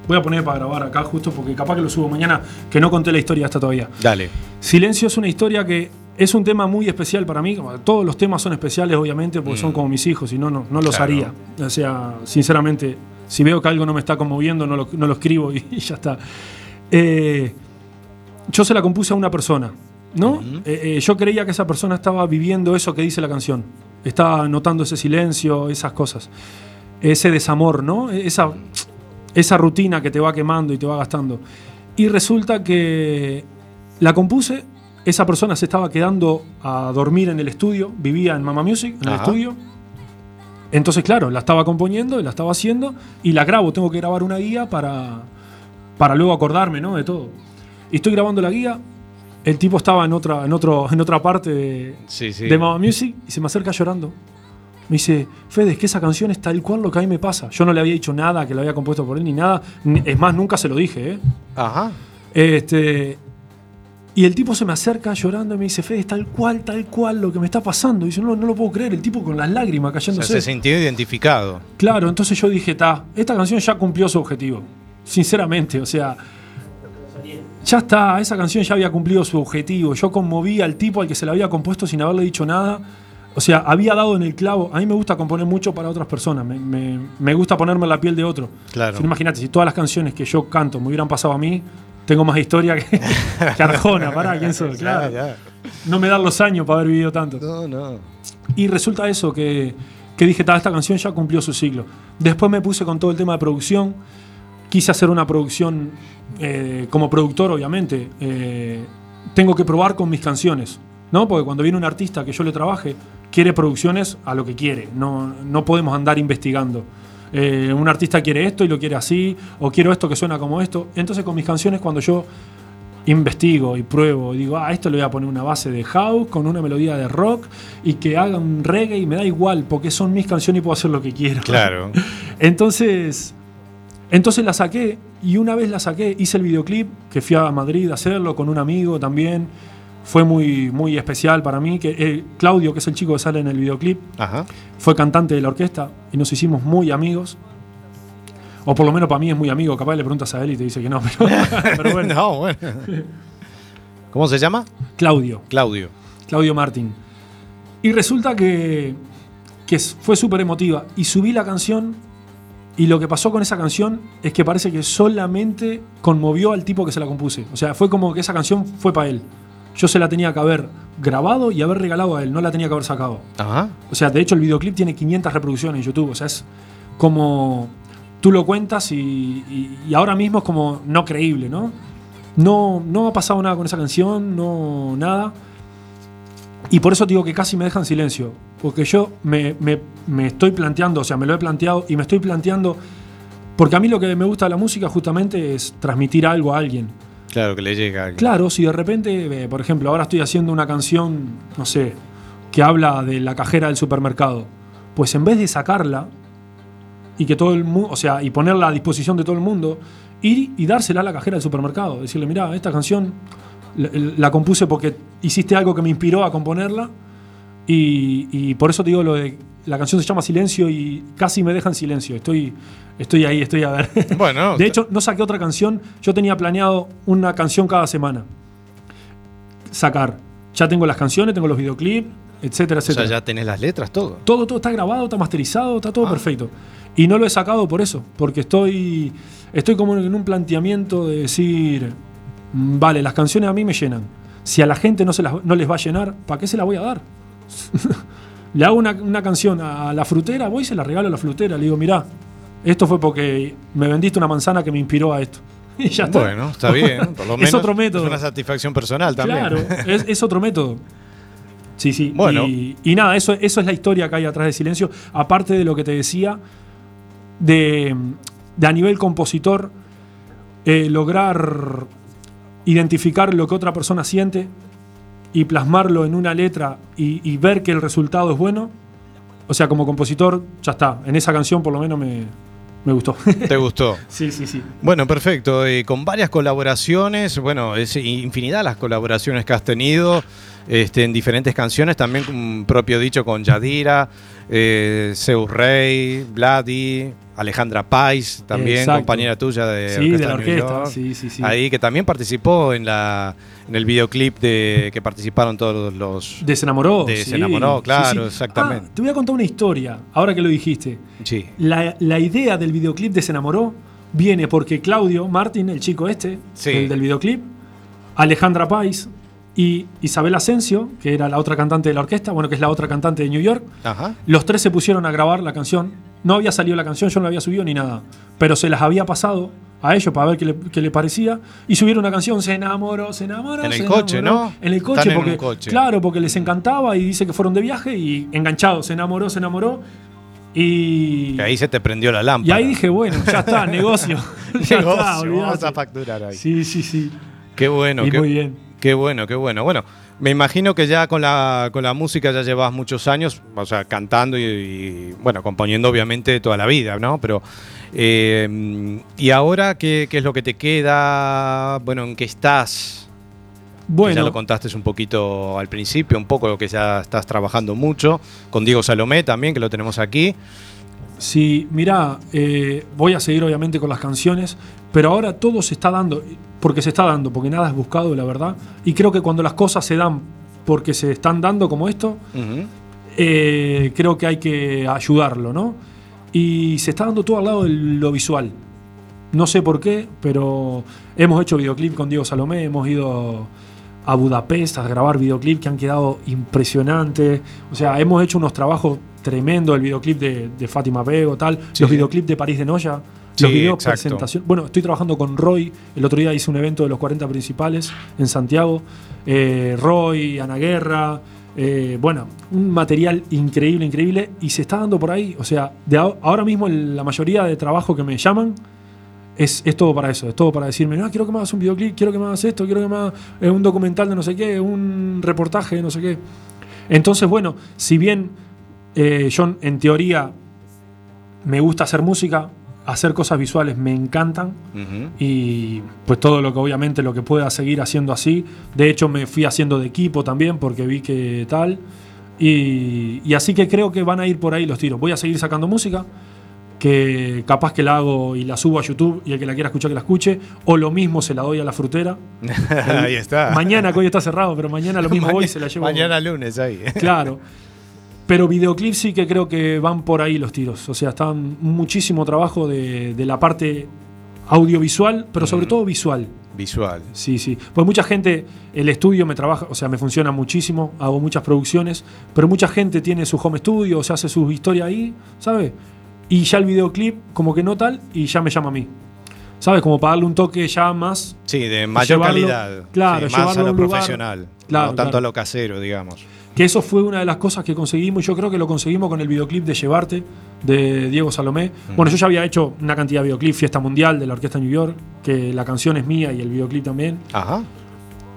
Voy a poner para grabar acá justo porque capaz que lo subo mañana, que no conté la historia hasta todavía.
Dale.
Silencio es una historia que es un tema muy especial para mí. Todos los temas son especiales, obviamente, porque son como mis hijos, y no, no, no los
Mm. Claro.
haría. O sea, sinceramente, si veo que algo no me está conmoviendo, no lo, no lo escribo y, <laughs> y ya está. Eh, yo se la compuse a una persona, ¿no? Eh, eh, yo creía que esa persona estaba viviendo eso que dice la canción. Estaba notando ese silencio, esas cosas. Ese desamor, ¿no? Esa, esa rutina que te va quemando y te va gastando. Y resulta que la compuse, esa persona se estaba quedando a dormir en el estudio, vivía en Mama Music, en el estudio. Entonces, claro, la estaba componiendo la estaba haciendo y la grabo, tengo que grabar una guía para, para luego acordarme, ¿no? De todo. Y estoy grabando la guía, el tipo estaba en otra, en otro, en otra parte de,
Sí, sí.
de Mama Music y se me acerca llorando. Me dice, Fede, es que esa canción es tal cual lo que a mí me pasa. Yo no le había dicho nada que la había compuesto por él ni nada. Es más, nunca se lo dije, ¿eh?
Ajá.
Este, y el tipo se me acerca llorando y me dice, Fede, es tal cual, tal cual lo que me está pasando. Y dice, no, no lo puedo creer. El tipo con las lágrimas
O sea,
cayéndose.
se sintió identificado.
Claro, entonces yo dije, ta, esta canción ya cumplió su objetivo. Sinceramente, o sea, ya está, esa canción ya había cumplido su objetivo. Yo conmoví al tipo al que se la había compuesto sin haberle dicho nada. O sea, había dado en el clavo. A mí me gusta componer mucho para otras personas. Me, me- me gusta ponerme en la piel de otro.
Claro.
Si Imagínate, si todas las canciones que yo canto me hubieran pasado a mí, tengo más historia que, que Arjona. Pará, ¿quién soy? <laughs> Claro.
ya.
No me dan los años para haber vivido tanto.
No, no.
Y resulta eso, que, que dije, "Ta, esta canción ya cumplió su ciclo. Después me puse con todo el tema de producción. Quise hacer una producción eh, como productor, obviamente. eh, tengo que probar con mis canciones. ¿No? Porque cuando viene un artista que yo le trabaje, quiere producciones a lo que quiere. No, no podemos andar investigando. Eh, un artista quiere esto y lo quiere así, o quiero esto que suena como esto. Entonces con mis canciones, cuando yo investigo y pruebo y digo, ah, esto le voy a poner una base de house con una melodía de rock y que haga un reggae y me da igual porque son mis canciones y puedo hacer lo que quiero.
Claro. <laughs>
Entonces, entonces la saqué y una vez la saqué, hice el videoclip, que fui a Madrid a hacerlo con un amigo también. Fue muy, muy especial para mí. Que, eh, Claudio, que es el chico que sale en el videoclip,
Ajá.
fue cantante de la orquesta y nos hicimos muy amigos. O por lo menos para mí es muy amigo. Capaz le preguntas a él y te dice que no, <laughs> pero, pero bueno. <laughs>
No, bueno. ¿Cómo se llama?
Claudio.
Claudio.
Claudio Martín. Y resulta que, que fue súper emotiva. Y subí la canción. Y lo que pasó con esa canción es que parece que solamente conmovió al tipo que se la compuse. O sea, fue como que esa canción fue para él. Yo se la tenía que haber grabado y haber regalado a él, no la tenía que haber sacado.
Ajá.
O sea, de hecho el videoclip tiene 500 reproducciones en YouTube. O sea, es como tú lo cuentas y, y- y ahora mismo es como no creíble, ¿no? No, no ha pasado nada con esa canción, no nada. Y por eso digo que casi me dejan silencio. Porque yo me, me- me estoy planteando, o sea, me lo he planteado y me estoy planteando. Porque a mí lo que me gusta de la música justamente es transmitir algo a alguien.
Claro que le llega alguien.
Claro, si de repente, eh, por ejemplo, ahora estoy haciendo una canción, no sé, que habla de la cajera del supermercado, pues en vez de sacarla y que todo el mundo, o sea, y ponerla a disposición de todo el mundo, ir y dársela a la cajera del supermercado, decirle, mira, esta canción la, la compuse porque hiciste algo que me inspiró a componerla y, y por eso te digo lo de la canción se llama Silencio y casi me deja en silencio. Estoy, estoy ahí, estoy a ver. <laughs>
Bueno,
de hecho, no saqué otra canción. Yo tenía planeado una canción cada semana. Sacar. Ya tengo las canciones, tengo los videoclips, etcétera,
o sea,
etcétera.
ya tenés las letras, todo.
Todo, todo está grabado, está masterizado, está todo
Ah.
perfecto. Y no lo he sacado por eso, porque estoy, estoy como en un planteamiento de decir, mm, vale, las canciones a mí me llenan. Si a la gente no, se las, no les va a llenar, ¿para qué se las voy a dar? <laughs> le hago una, una canción a la frutera, voy y se la regalo a la frutera. Le digo, mirá, esto fue porque me vendiste una manzana que me inspiró a esto. <laughs> Y ya está.
Bueno, está bien. Por lo <laughs>
Es
menos
otro método.
Es una satisfacción personal también.
Claro, es, es otro método. Sí, sí.
Bueno.
Y, y nada, eso, eso es la historia que hay atrás de Silencio. Aparte de lo que te decía, de, de a nivel compositor, eh, lograr identificar lo que otra persona siente y plasmarlo en una letra y, y ver que el resultado es bueno. O sea, como compositor, ya está. En esa canción por lo menos me, me gustó. <laughs>
¿Te gustó?
sí, sí, sí.
Bueno, perfecto. Con varias colaboraciones, bueno, es infinidad las colaboraciones que has tenido este, en diferentes canciones, también con propio dicho con Yadira, eh, Zeus Rey, Vladi, Alejandra Pais, también
Exacto.
compañera tuya de
Sí, de la orquesta.
York.
Sí, sí, sí.
Ahí que también participó en la en el videoclip de que participaron todos los
De Se enamoró.
De
sí,
Se enamoró,
sí,
claro,
sí.
exactamente.
Ah, te voy a contar una historia, ahora que lo dijiste.
sí.
La, la idea del videoclip de Se enamoró viene porque Claudio Martín, el chico este, el del videoclip, Alejandra Pais y Isabel Asensio, que era la otra cantante de la orquesta, bueno, que es la otra cantante de New York,
Ajá.
los tres se pusieron a grabar la canción. No había salido la canción, yo no la había subido ni nada. Pero se las había pasado a ellos para ver qué le, qué le parecía. Y subieron una canción, se enamoró, se enamoró.
En el coche. ¿no?
En el coche,
Están en
porque.
un coche.
Claro, porque les encantaba y dice que fueron de viaje y enganchados, se enamoró, se enamoró. Y.
Que ahí se te prendió la
Y
lámpara.
ahí dije, bueno, ya está, <laughs> negocio. ya
Negocio,
está,
vamos a facturar ahí.
Sí, sí, sí.
Qué bueno,
y
qué,
muy bien.
Qué bueno, qué bueno. Bueno, me imagino que ya con la, con la música ya llevas muchos años, o sea, cantando y, y, bueno, componiendo obviamente toda la vida, ¿no? Pero, eh, ¿y ahora qué, qué es lo que te queda? Bueno, ¿en qué estás?
Bueno,
Ya lo contaste un poquito al principio, un poco lo que ya estás trabajando mucho, con Diego Salomé también, que lo tenemos aquí.
Sí, mira, voy a seguir obviamente con las canciones, pero ahora todo se está dando, porque se está dando, porque nada es buscado, la verdad. Y creo que cuando las cosas se dan porque se están dando como esto,
Ujú.
eh, creo que hay que ayudarlo, ¿no? Y se está dando todo al lado de lo visual. No sé por qué, pero hemos hecho videoclip con Diego Salomé, hemos ido a Budapest a grabar videoclip que han quedado impresionantes. O sea, hemos hecho unos trabajos tremendos, el videoclip de, de Fátima Bego, tal,
Sí,
los
sí.
videoclips de París de Noya,
Sí,
los videos
exacto.
presentación. Bueno, estoy trabajando con Roy, el otro día hice un evento de los 40 principales en Santiago. Eh, Roy, Ana Guerra, eh, bueno, un material increíble, increíble, y se está dando por ahí. O sea, de ahora mismo la mayoría de trabajo que me llaman es, es todo para eso, es todo para decirme, no, quiero que me hagas un videoclip, quiero que me hagas esto, quiero que me hagas eh, un documental de no sé qué, un reportaje de no sé qué. Entonces, bueno, si bien eh, yo en teoría me gusta hacer música, hacer cosas visuales me encantan, y pues todo lo que obviamente lo que pueda seguir haciendo así. De hecho me fui haciendo de equipo también porque vi que tal. Y, y así que creo que van a ir por ahí los tiros. Voy a seguir sacando música, que capaz que la hago y la subo a YouTube y el que la quiera escuchar que la escuche. O lo mismo se la doy a la frutera. <laughs>
ahí está.
Mañana, que hoy está cerrado, pero mañana lo mismo voy y se la llevo.
Mañana lunes ahí.
Claro. Pero videoclips sí que creo que van por ahí los tiros. O sea, está muchísimo trabajo de, de la parte audiovisual, pero sobre todo visual.
Visual.
Sí, sí. Pues mucha gente, el estudio me trabaja, o sea, me funciona muchísimo, hago muchas producciones, pero mucha gente tiene su home studio, se hace su historia ahí, ¿sabes? Y ya el videoclip, como que no tal, y ya me llama a mí. ¿Sabes? Como para darle un toque ya más.
Sí, de mayor
Llevarlo-
calidad.
claro,
Sí, más a lo
lugar-
profesional.
Claro,
no tanto
claro.
a lo casero, digamos.
Que eso fue una de las cosas que conseguimos, y yo creo que lo conseguimos con el videoclip de Llevarte, de Diego Salomé. Bueno, yo ya había hecho una cantidad de videoclip, Fiesta Mundial de la Orquesta New York, que la canción es mía y el videoclip también.
Ajá.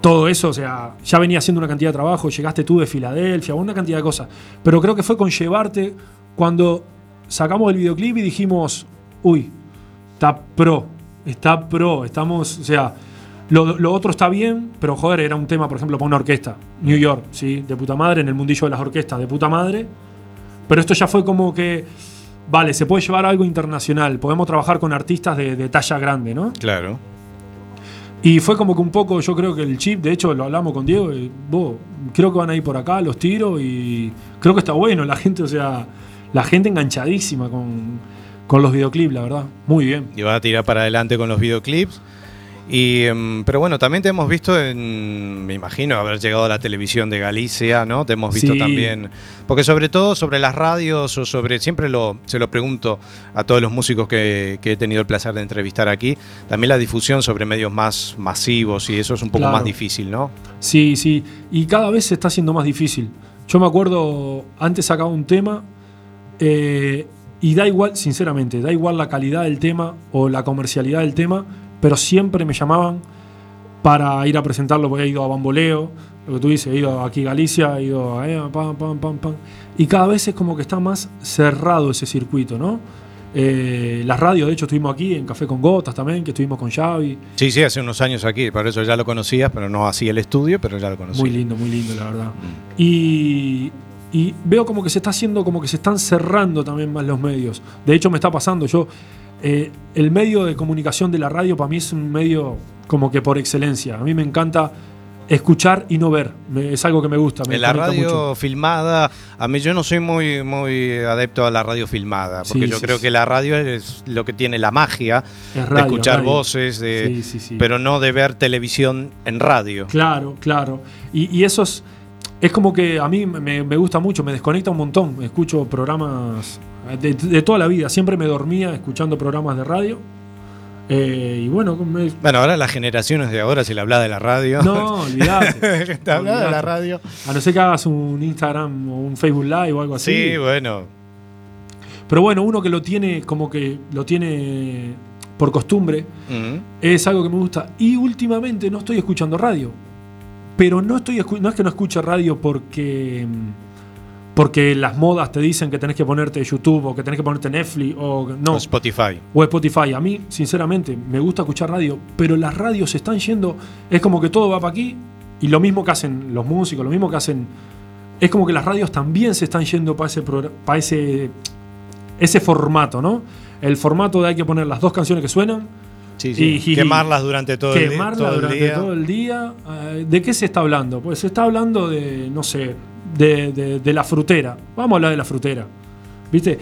todo eso, o sea, ya venía haciendo una cantidad de trabajo, llegaste tú de Filadelfia, una cantidad de cosas. Pero creo que fue con llevarte cuando sacamos el videoclip y dijimos, uy, está pro, está pro, estamos, o sea, lo, lo otro está bien, pero joder, era un tema, por ejemplo, para una orquesta, New York, ¿sí? De puta madre, en el mundillo de las orquestas, de puta madre. Pero esto ya fue como que, vale, se puede llevar algo internacional, podemos trabajar con artistas de, de talla grande, ¿no?
Claro.
Y fue como que un poco, yo creo que el chip, de hecho lo hablamos con Diego, y, vos, creo que van a ir por acá los tiros y creo que está bueno, la gente, o sea, la gente enganchadísima con, con los videoclips, la verdad, muy bien.
Y va a tirar para adelante con los videoclips. Y, em, pero bueno, también te hemos visto en, me imagino, haber llegado a la televisión de Galicia, ¿no? Te hemos visto
Sí.
también, porque sobre todo sobre las radios o sobre, siempre lo, se lo pregunto a todos los músicos que, que he tenido el placer de entrevistar aquí, también la difusión sobre medios más masivos y eso es un poco
Claro.
más difícil, ¿no?
Sí, sí. Y cada vez se está haciendo más difícil. Yo me acuerdo, antes sacaba un tema eh, y da igual, sinceramente, da igual la calidad del tema o la comercialidad del tema, pero siempre me llamaban para ir a presentarlo, porque he ido a Bamboleo, lo que tú dices, he ido aquí a Galicia, he ido a eh, pam, pam, pam, pam. Y cada vez es como que está más cerrado ese circuito, ¿no? Eh, las radios, de hecho, estuvimos aquí en Café con Gotas también, que estuvimos con Xavi.
Sí, sí, hace unos años aquí, por eso ya lo conocías, pero no así el estudio, pero ya lo conocías.
Muy lindo, muy lindo, la verdad. Y, y veo como que se está haciendo, como que se están cerrando también más los medios. De hecho, me está pasando. Yo, eh, el medio de comunicación de la radio para mí es un medio como que por excelencia. A mí me encanta escuchar y no ver. Me- es algo que me gusta. Me
En la radio
mucho.
filmada, a mí yo no soy muy, muy adepto a la radio filmada, porque
Sí,
yo
sí,
creo
sí.
que la radio es lo que tiene la magia
Es
de escuchar
radio.
voces, de, pero no de ver televisión en radio.
Claro, claro. Y, y eso es, es como que a mí me, me gusta mucho, me desconecta un montón. Escucho programas de, de toda la vida. Siempre me dormía escuchando programas de radio. Eh, y bueno, me-
Bueno, ahora las generaciones de ahora, si le habla de la radio.
no, olvidate. <laughs>
te habla de la radio.
A no ser que hagas un Instagram o un Facebook Live o algo así.
Sí, bueno.
Pero bueno, uno que lo tiene como que lo tiene por costumbre,
Mm.
es algo que me gusta. Y últimamente no estoy escuchando radio. Pero no, estoy no es que no escuche radio porque, porque las modas te dicen que tenés que ponerte YouTube o que tenés que ponerte Netflix o no.
O Spotify.
o Spotify. A mí, sinceramente, me gusta escuchar radio, pero las radios se están yendo. Es como que todo va para aquí y lo mismo que hacen los músicos, lo mismo que hacen. Es como que las radios también se están yendo para ese, para ese, ese formato, ¿no? El formato de hay que poner las dos canciones que suenan,
Sí, sí.
Y-
Quemarlas durante todo el día.
quemarla
todo el
durante
día.
todo el día. Eh, ¿De qué se está hablando? Pues se está hablando de, no sé, de, de- de la frutera. Vamos a hablar de la frutera. ¿Viste?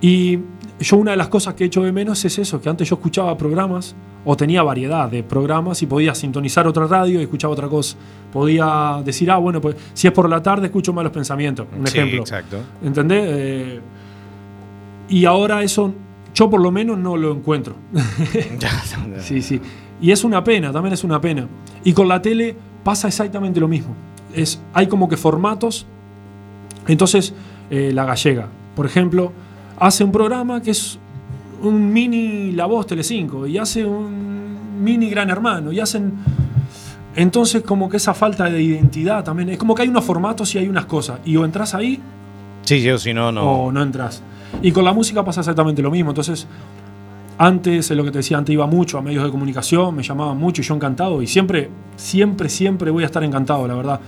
Y yo una de las cosas que echo de menos es eso, que antes yo escuchaba programas o tenía variedad de programas y podía sintonizar otra radio y escuchaba otra cosa. Podía decir, ah, bueno, pues si es por la tarde escucho malos pensamientos. Un
Sí,
ejemplo.
exacto.
¿Entendés? Eh, y ahora eso, yo por lo menos no lo encuentro. <laughs> Sí, sí. Y es una pena, también es una pena. Y con la tele pasa exactamente lo mismo. Es, hay como que formatos. Entonces, eh, la gallega, por ejemplo, hace un programa que es un mini La Voz Telecinco y hace un mini Gran Hermano y hacen... Entonces, como que esa falta de identidad también, es como que hay unos formatos y hay unas cosas. Y o entras ahí
Sí, yo si no, no.
o no entras. Y con la música pasa exactamente lo mismo. Entonces, antes, es lo que te decía, antes iba mucho a medios de comunicación, me llamaban mucho y yo encantado. Y siempre, siempre, siempre voy a estar encantado, la verdad.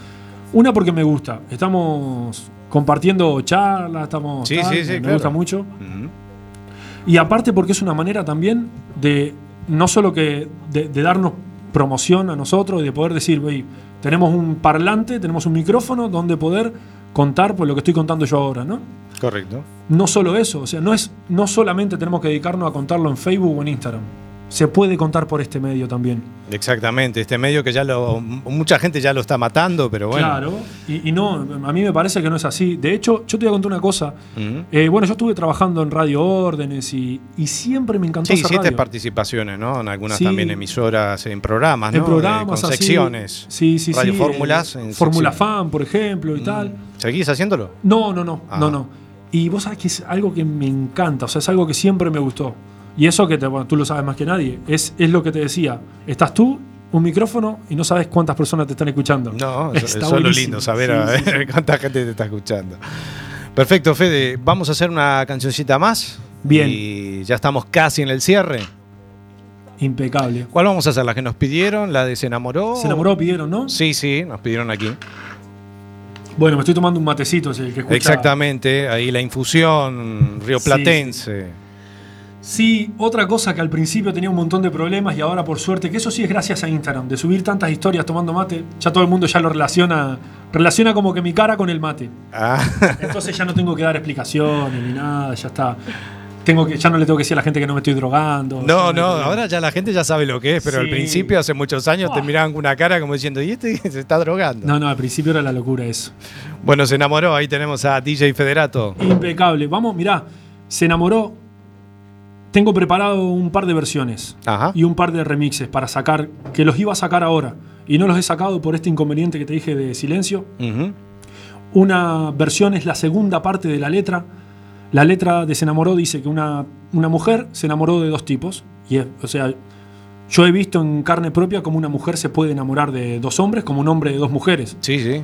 Una porque me gusta. Estamos compartiendo charlas, estamos.
Sí,
tal,
sí, sí,
me
claro.
gusta mucho. Y aparte porque es una manera también de no solo que de, de darnos promoción a nosotros y de poder decir, "Wey, tenemos un parlante, tenemos un micrófono donde poder contar por lo que estoy contando yo ahora, ¿no?
Correcto.
No solo eso, o sea, no es no solamente tenemos que dedicarnos a contarlo en Facebook o en Instagram. Se puede contar por este medio también.
Exactamente. Este medio que ya lo. Mucha gente ya lo está matando, pero bueno.
Claro, y, y no, a mí me parece que no es así. De hecho, yo te voy a contar una cosa. Eh, bueno, yo estuve trabajando en Radio Órdenes y, y siempre me encantó
Sí,
hacer
hiciste
radio.
participaciones, ¿no? En algunas
Sí.
también emisoras, en programas, ¿no?
en programas
con
así.
secciones.
Sí, sí,
Radio
sí.
Fórmulas.
eh, Fórmula. Fan, por ejemplo, y tal.
¿Seguís haciéndolo?
No, no, no,
Ah.
no, no. Y vos sabés que es algo que me encanta, o sea, es algo que siempre me gustó. Y eso que te- bueno, tú lo sabes más que nadie, es, es lo que te decía. Estás tú, un micrófono y no sabes cuántas personas te están escuchando.
No, eso,
Está
eso es lo lindo, saber
Sí, sí,
cuánta gente te está escuchando. Perfecto, Fede. Vamos a hacer una cancioncita más.
Bien.
Y ya estamos casi en el cierre.
Impecable.
¿Cuál vamos a hacer? ¿La que nos pidieron? ¿La de Se enamoró?
Se enamoró, pidieron, ¿no?
Sí, sí, nos pidieron aquí.
Bueno, me estoy tomando un matecito, es el que escucha.
Exactamente, ahí la infusión rioplatense.
Sí, otra cosa que al principio tenía un montón de problemas y ahora por suerte, que eso sí es gracias a Instagram, de subir tantas historias tomando mate, ya todo el mundo ya lo relaciona, relaciona como que mi cara con el mate.
Ah, <laughs>
Entonces ya no tengo que dar explicaciones ni nada, ya está. Tengo que, ya no le tengo que decir a la gente que no me estoy drogando.
no, no, ahora ya la gente ya sabe lo que es, pero al principio, hace muchos años, te
Ah.
miraban con una cara como diciendo, ¿y este <laughs> se está drogando?
No, no, al principio era la locura eso.
Bueno, se enamoró, ahí tenemos a DJ Federato.
Impecable. Vamos, mirá, se enamoró. Tengo preparado un par de versiones
Ajá.
y un par de remixes para sacar, que los iba a sacar ahora. Y no los he sacado por este inconveniente que te dije de silencio. Una versión es la segunda parte de la letra. La letra de Se enamoró dice que una, una mujer se enamoró de dos tipos. Y es- o sea, yo he visto en carne propia cómo una mujer se puede enamorar de dos hombres, como un hombre de dos mujeres.
Sí, sí.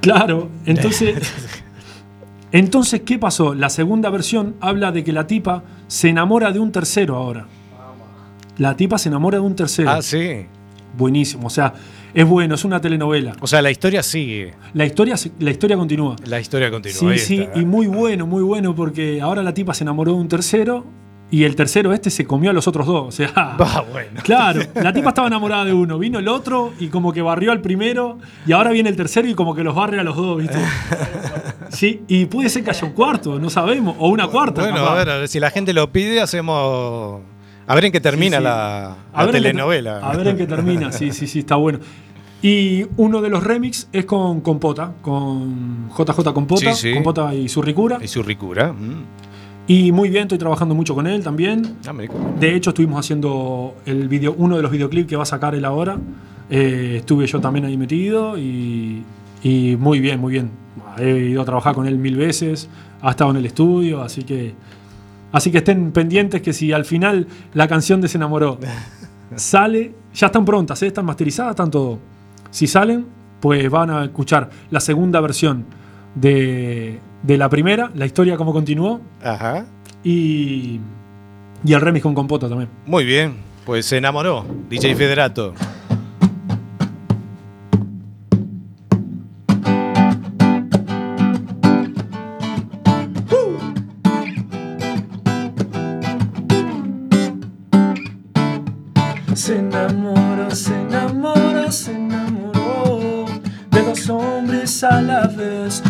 Claro, <laughs> entonces. entonces, ¿qué pasó? La segunda versión habla de que la tipa se enamora de un tercero ahora. La tipa se enamora de un tercero.
Ah, sí.
Buenísimo. O sea, es bueno, es una telenovela.
O sea, la historia sigue.
La historia, la historia continúa.
La historia continúa.
Sí,
ahí
sí,
está.
y muy bueno, muy bueno, porque ahora la tipa se enamoró de un tercero y el tercero este se comió a los otros dos. O sea, <laughs>
bueno.
claro, la tipa estaba enamorada de uno, vino el otro y como que barrió al primero y ahora viene el tercero y como que los barre a los dos, ¿viste? <laughs> Sí, y puede ser que haya un cuarto, no sabemos, o una cuarta.
Bueno,
capaz.
a ver, a ver, si la gente lo pide, hacemos. A ver en qué termina
Sí, sí.
la, telenovela.
a ver en qué termina, sí, sí, sí, está bueno. Y uno de los remix es con Compota, con JJ Compota,
Sí, sí.
Compota y su ricura.
Y su ricura. mm.
Y muy bien, estoy trabajando mucho con él también.
Ah.
De hecho, estuvimos haciendo el video, uno de los videoclips que va a sacar él ahora. Eh, estuve yo también ahí metido y, y muy bien, muy bien. He ido a trabajar con él mil veces, ha estado en el estudio, así que, así que estén pendientes que si al final la canción de Se enamoró <laughs> sale, ya están prontas, ¿eh? están masterizadas, están todo. Si salen, pues van a escuchar la segunda versión de, de la primera, la historia como continuó,
Ajá.
y, y el remix con compota también.
Muy bien. Pues se enamoró. DJ Federato.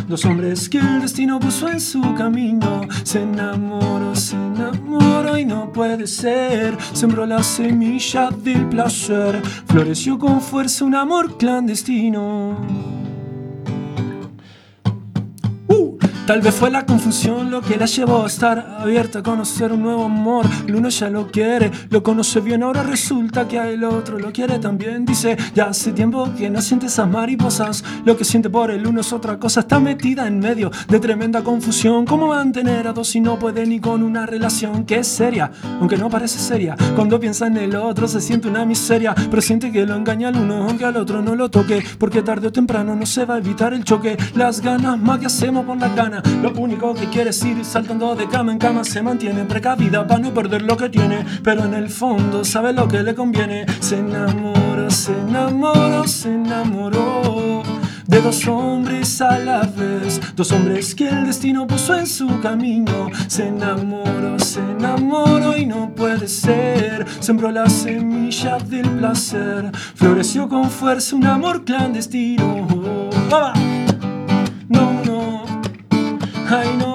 Dos hombres que el destino puso en su camino. Se enamoró, se enamoró y no puede ser. Sembró la semilla del placer, floreció con fuerza un amor clandestino. Tal vez fue la confusión lo que la llevó a estar abierta a conocer un nuevo amor. El uno ya lo quiere, lo conoce bien, ahora resulta que el otro lo quiere también. Dice, ya hace tiempo que no siente esas mariposas. Lo que siente por el uno es otra cosa, está metida en medio de tremenda confusión. ¿Cómo mantener a dos si no puede ni con una relación que es seria? Aunque no parece seria, cuando piensa en el otro se siente una miseria, pero siente que lo engaña al uno, aunque al otro no lo toque, porque tarde o temprano no se va a evitar el choque. Las ganas más que hacemos con la lo único que quiere es ir saltando de cama en cama, se mantiene precavida para no perder lo que tiene, pero en el fondo sabe lo que le conviene. Se enamoró, se enamoró, se enamoró de dos hombres a la vez, dos hombres que el destino puso en su camino. Se enamoró, se enamoró y no puede ser. Sembró la semilla del placer, floreció con fuerza un amor clandestino. No, no, ay, no,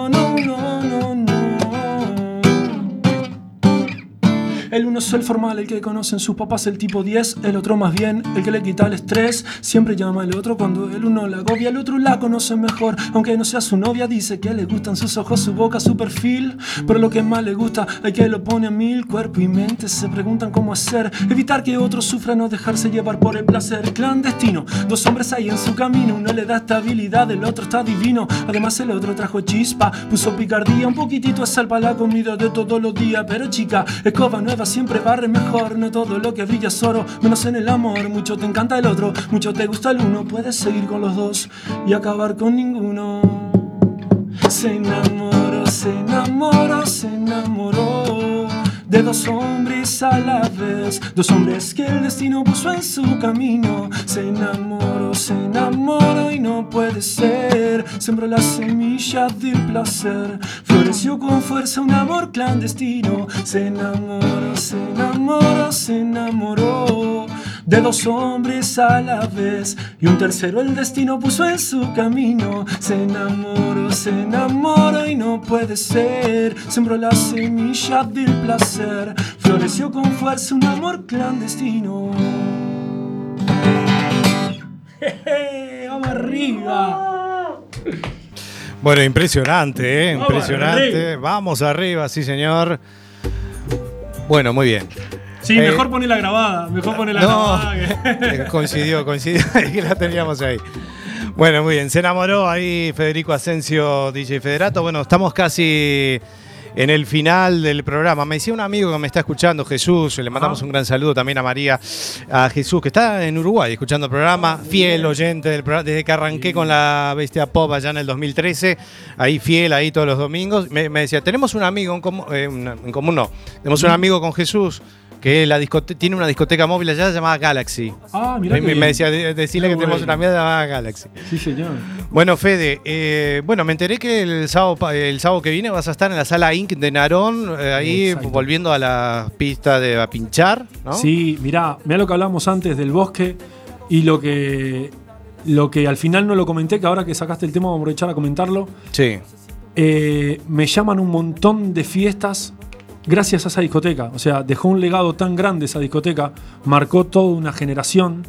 El uno es el formal, el que conocen sus papás, el tipo 10. El otro más bien, el que le quita el estrés. Siempre llama al otro cuando el uno la agobia. El otro la conoce mejor, aunque no sea su novia. Dice que le gustan sus ojos, su boca, su perfil. Pero lo que más le gusta, hay que lo pone a mil. Cuerpo y mente se preguntan cómo hacer. Evitar que otro sufra, no dejarse llevar por el placer clandestino. Dos hombres ahí en su camino, uno le da estabilidad, el otro está divino. Además, el otro trajo chispa, puso picardía, un poquitito de sal la comida de todos los días. Pero chica, escoba nueva siempre barre mejor. No todo lo que brilla es oro, menos en el amor. Mucho te encanta el otro, mucho te gusta el uno. Puedes seguir con los dos y acabar con ninguno. Se enamoró, se enamoró, se enamoró de dos hombres a la vez, dos hombres que el destino puso en su camino. Se enamoró, se enamoró y no puede ser. Sembró la semilla del placer, floreció con fuerza un amor clandestino. Se enamoró, se enamoró, se enamoró de dos hombres a la vez y un tercero el destino puso en su camino. Se enamoró, se enamoró y no puede ser. Sembró la semilla del placer, floreció con fuerza un amor clandestino. Jeje, Vamos arriba.
Bueno, impresionante, ¿eh?
Vamos
Impresionante.
arriba.
Vamos arriba, sí, señor. Bueno, muy bien.
Sí,
Eh,
mejor poner la grabada, mejor la
No,
grabada. <laughs>
eh, coincidió, coincidió <laughs> que la teníamos ahí. Bueno, muy bien. Se enamoró ahí Federico Asensio, DJ Federato. Bueno, estamos casi en el final del programa. Me decía un amigo que me está escuchando, Jesús, le mandamos
Ajá.
un gran saludo también a María, a Jesús, que está en Uruguay escuchando el programa, fiel oyente del programa, desde que arranqué con la Bestia Pop allá en el 2013, ahí fiel, ahí todos los domingos. Me, me decía, tenemos un amigo en común, eh, en común no, tenemos un amigo con Jesús que la tiene una discoteca móvil allá llamada Galaxy.
Ah, mirá
Me, me- decía, de- decirle que tenemos una amiga llamada Galaxy.
Sí, señor.
Bueno, Fede, eh, bueno, me enteré que el sábado, el sábado que viene vas a estar en la sala Inc. de Narón, eh, ahí
Exacto.
volviendo a la pista de a pinchar, ¿no?
Sí, mirá, mirá lo que hablamos antes del bosque y lo que, lo que al final no lo comenté, que ahora que sacaste el tema vamos a aprovechar a comentarlo.
Sí.
Eh, me llaman un montón de fiestas gracias a esa discoteca. O sea, dejó un legado tan grande esa discoteca, marcó toda una generación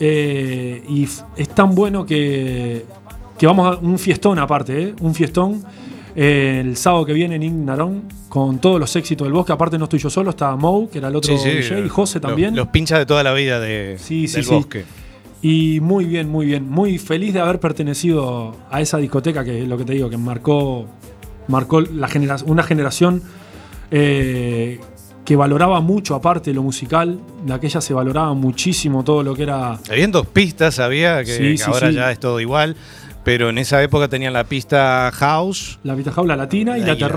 eh, y es tan bueno que, que vamos a un fiestón aparte, ¿eh? un fiestón. eh, el sábado que viene en Ignarón con todos los éxitos del bosque. Aparte, no estoy yo solo, está Mou, que era el otro
Sí, sí,
DJ, y José también.
Los, pinchas de toda la vida de,
Sí,
del bosque.
Y muy bien, muy bien. Muy feliz de haber pertenecido a esa discoteca que es lo que te digo, que marcó, marcó la genera- una generación eh, que valoraba mucho, aparte de lo musical. De aquella se valoraba muchísimo todo lo que era.
Habían dos pistas, sabía que,
Sí,
que
sí,
ahora
sí.
ya es todo igual, pero en esa época tenían la pista house
La Vita Jaula Latina y
Y
la
la
Terraza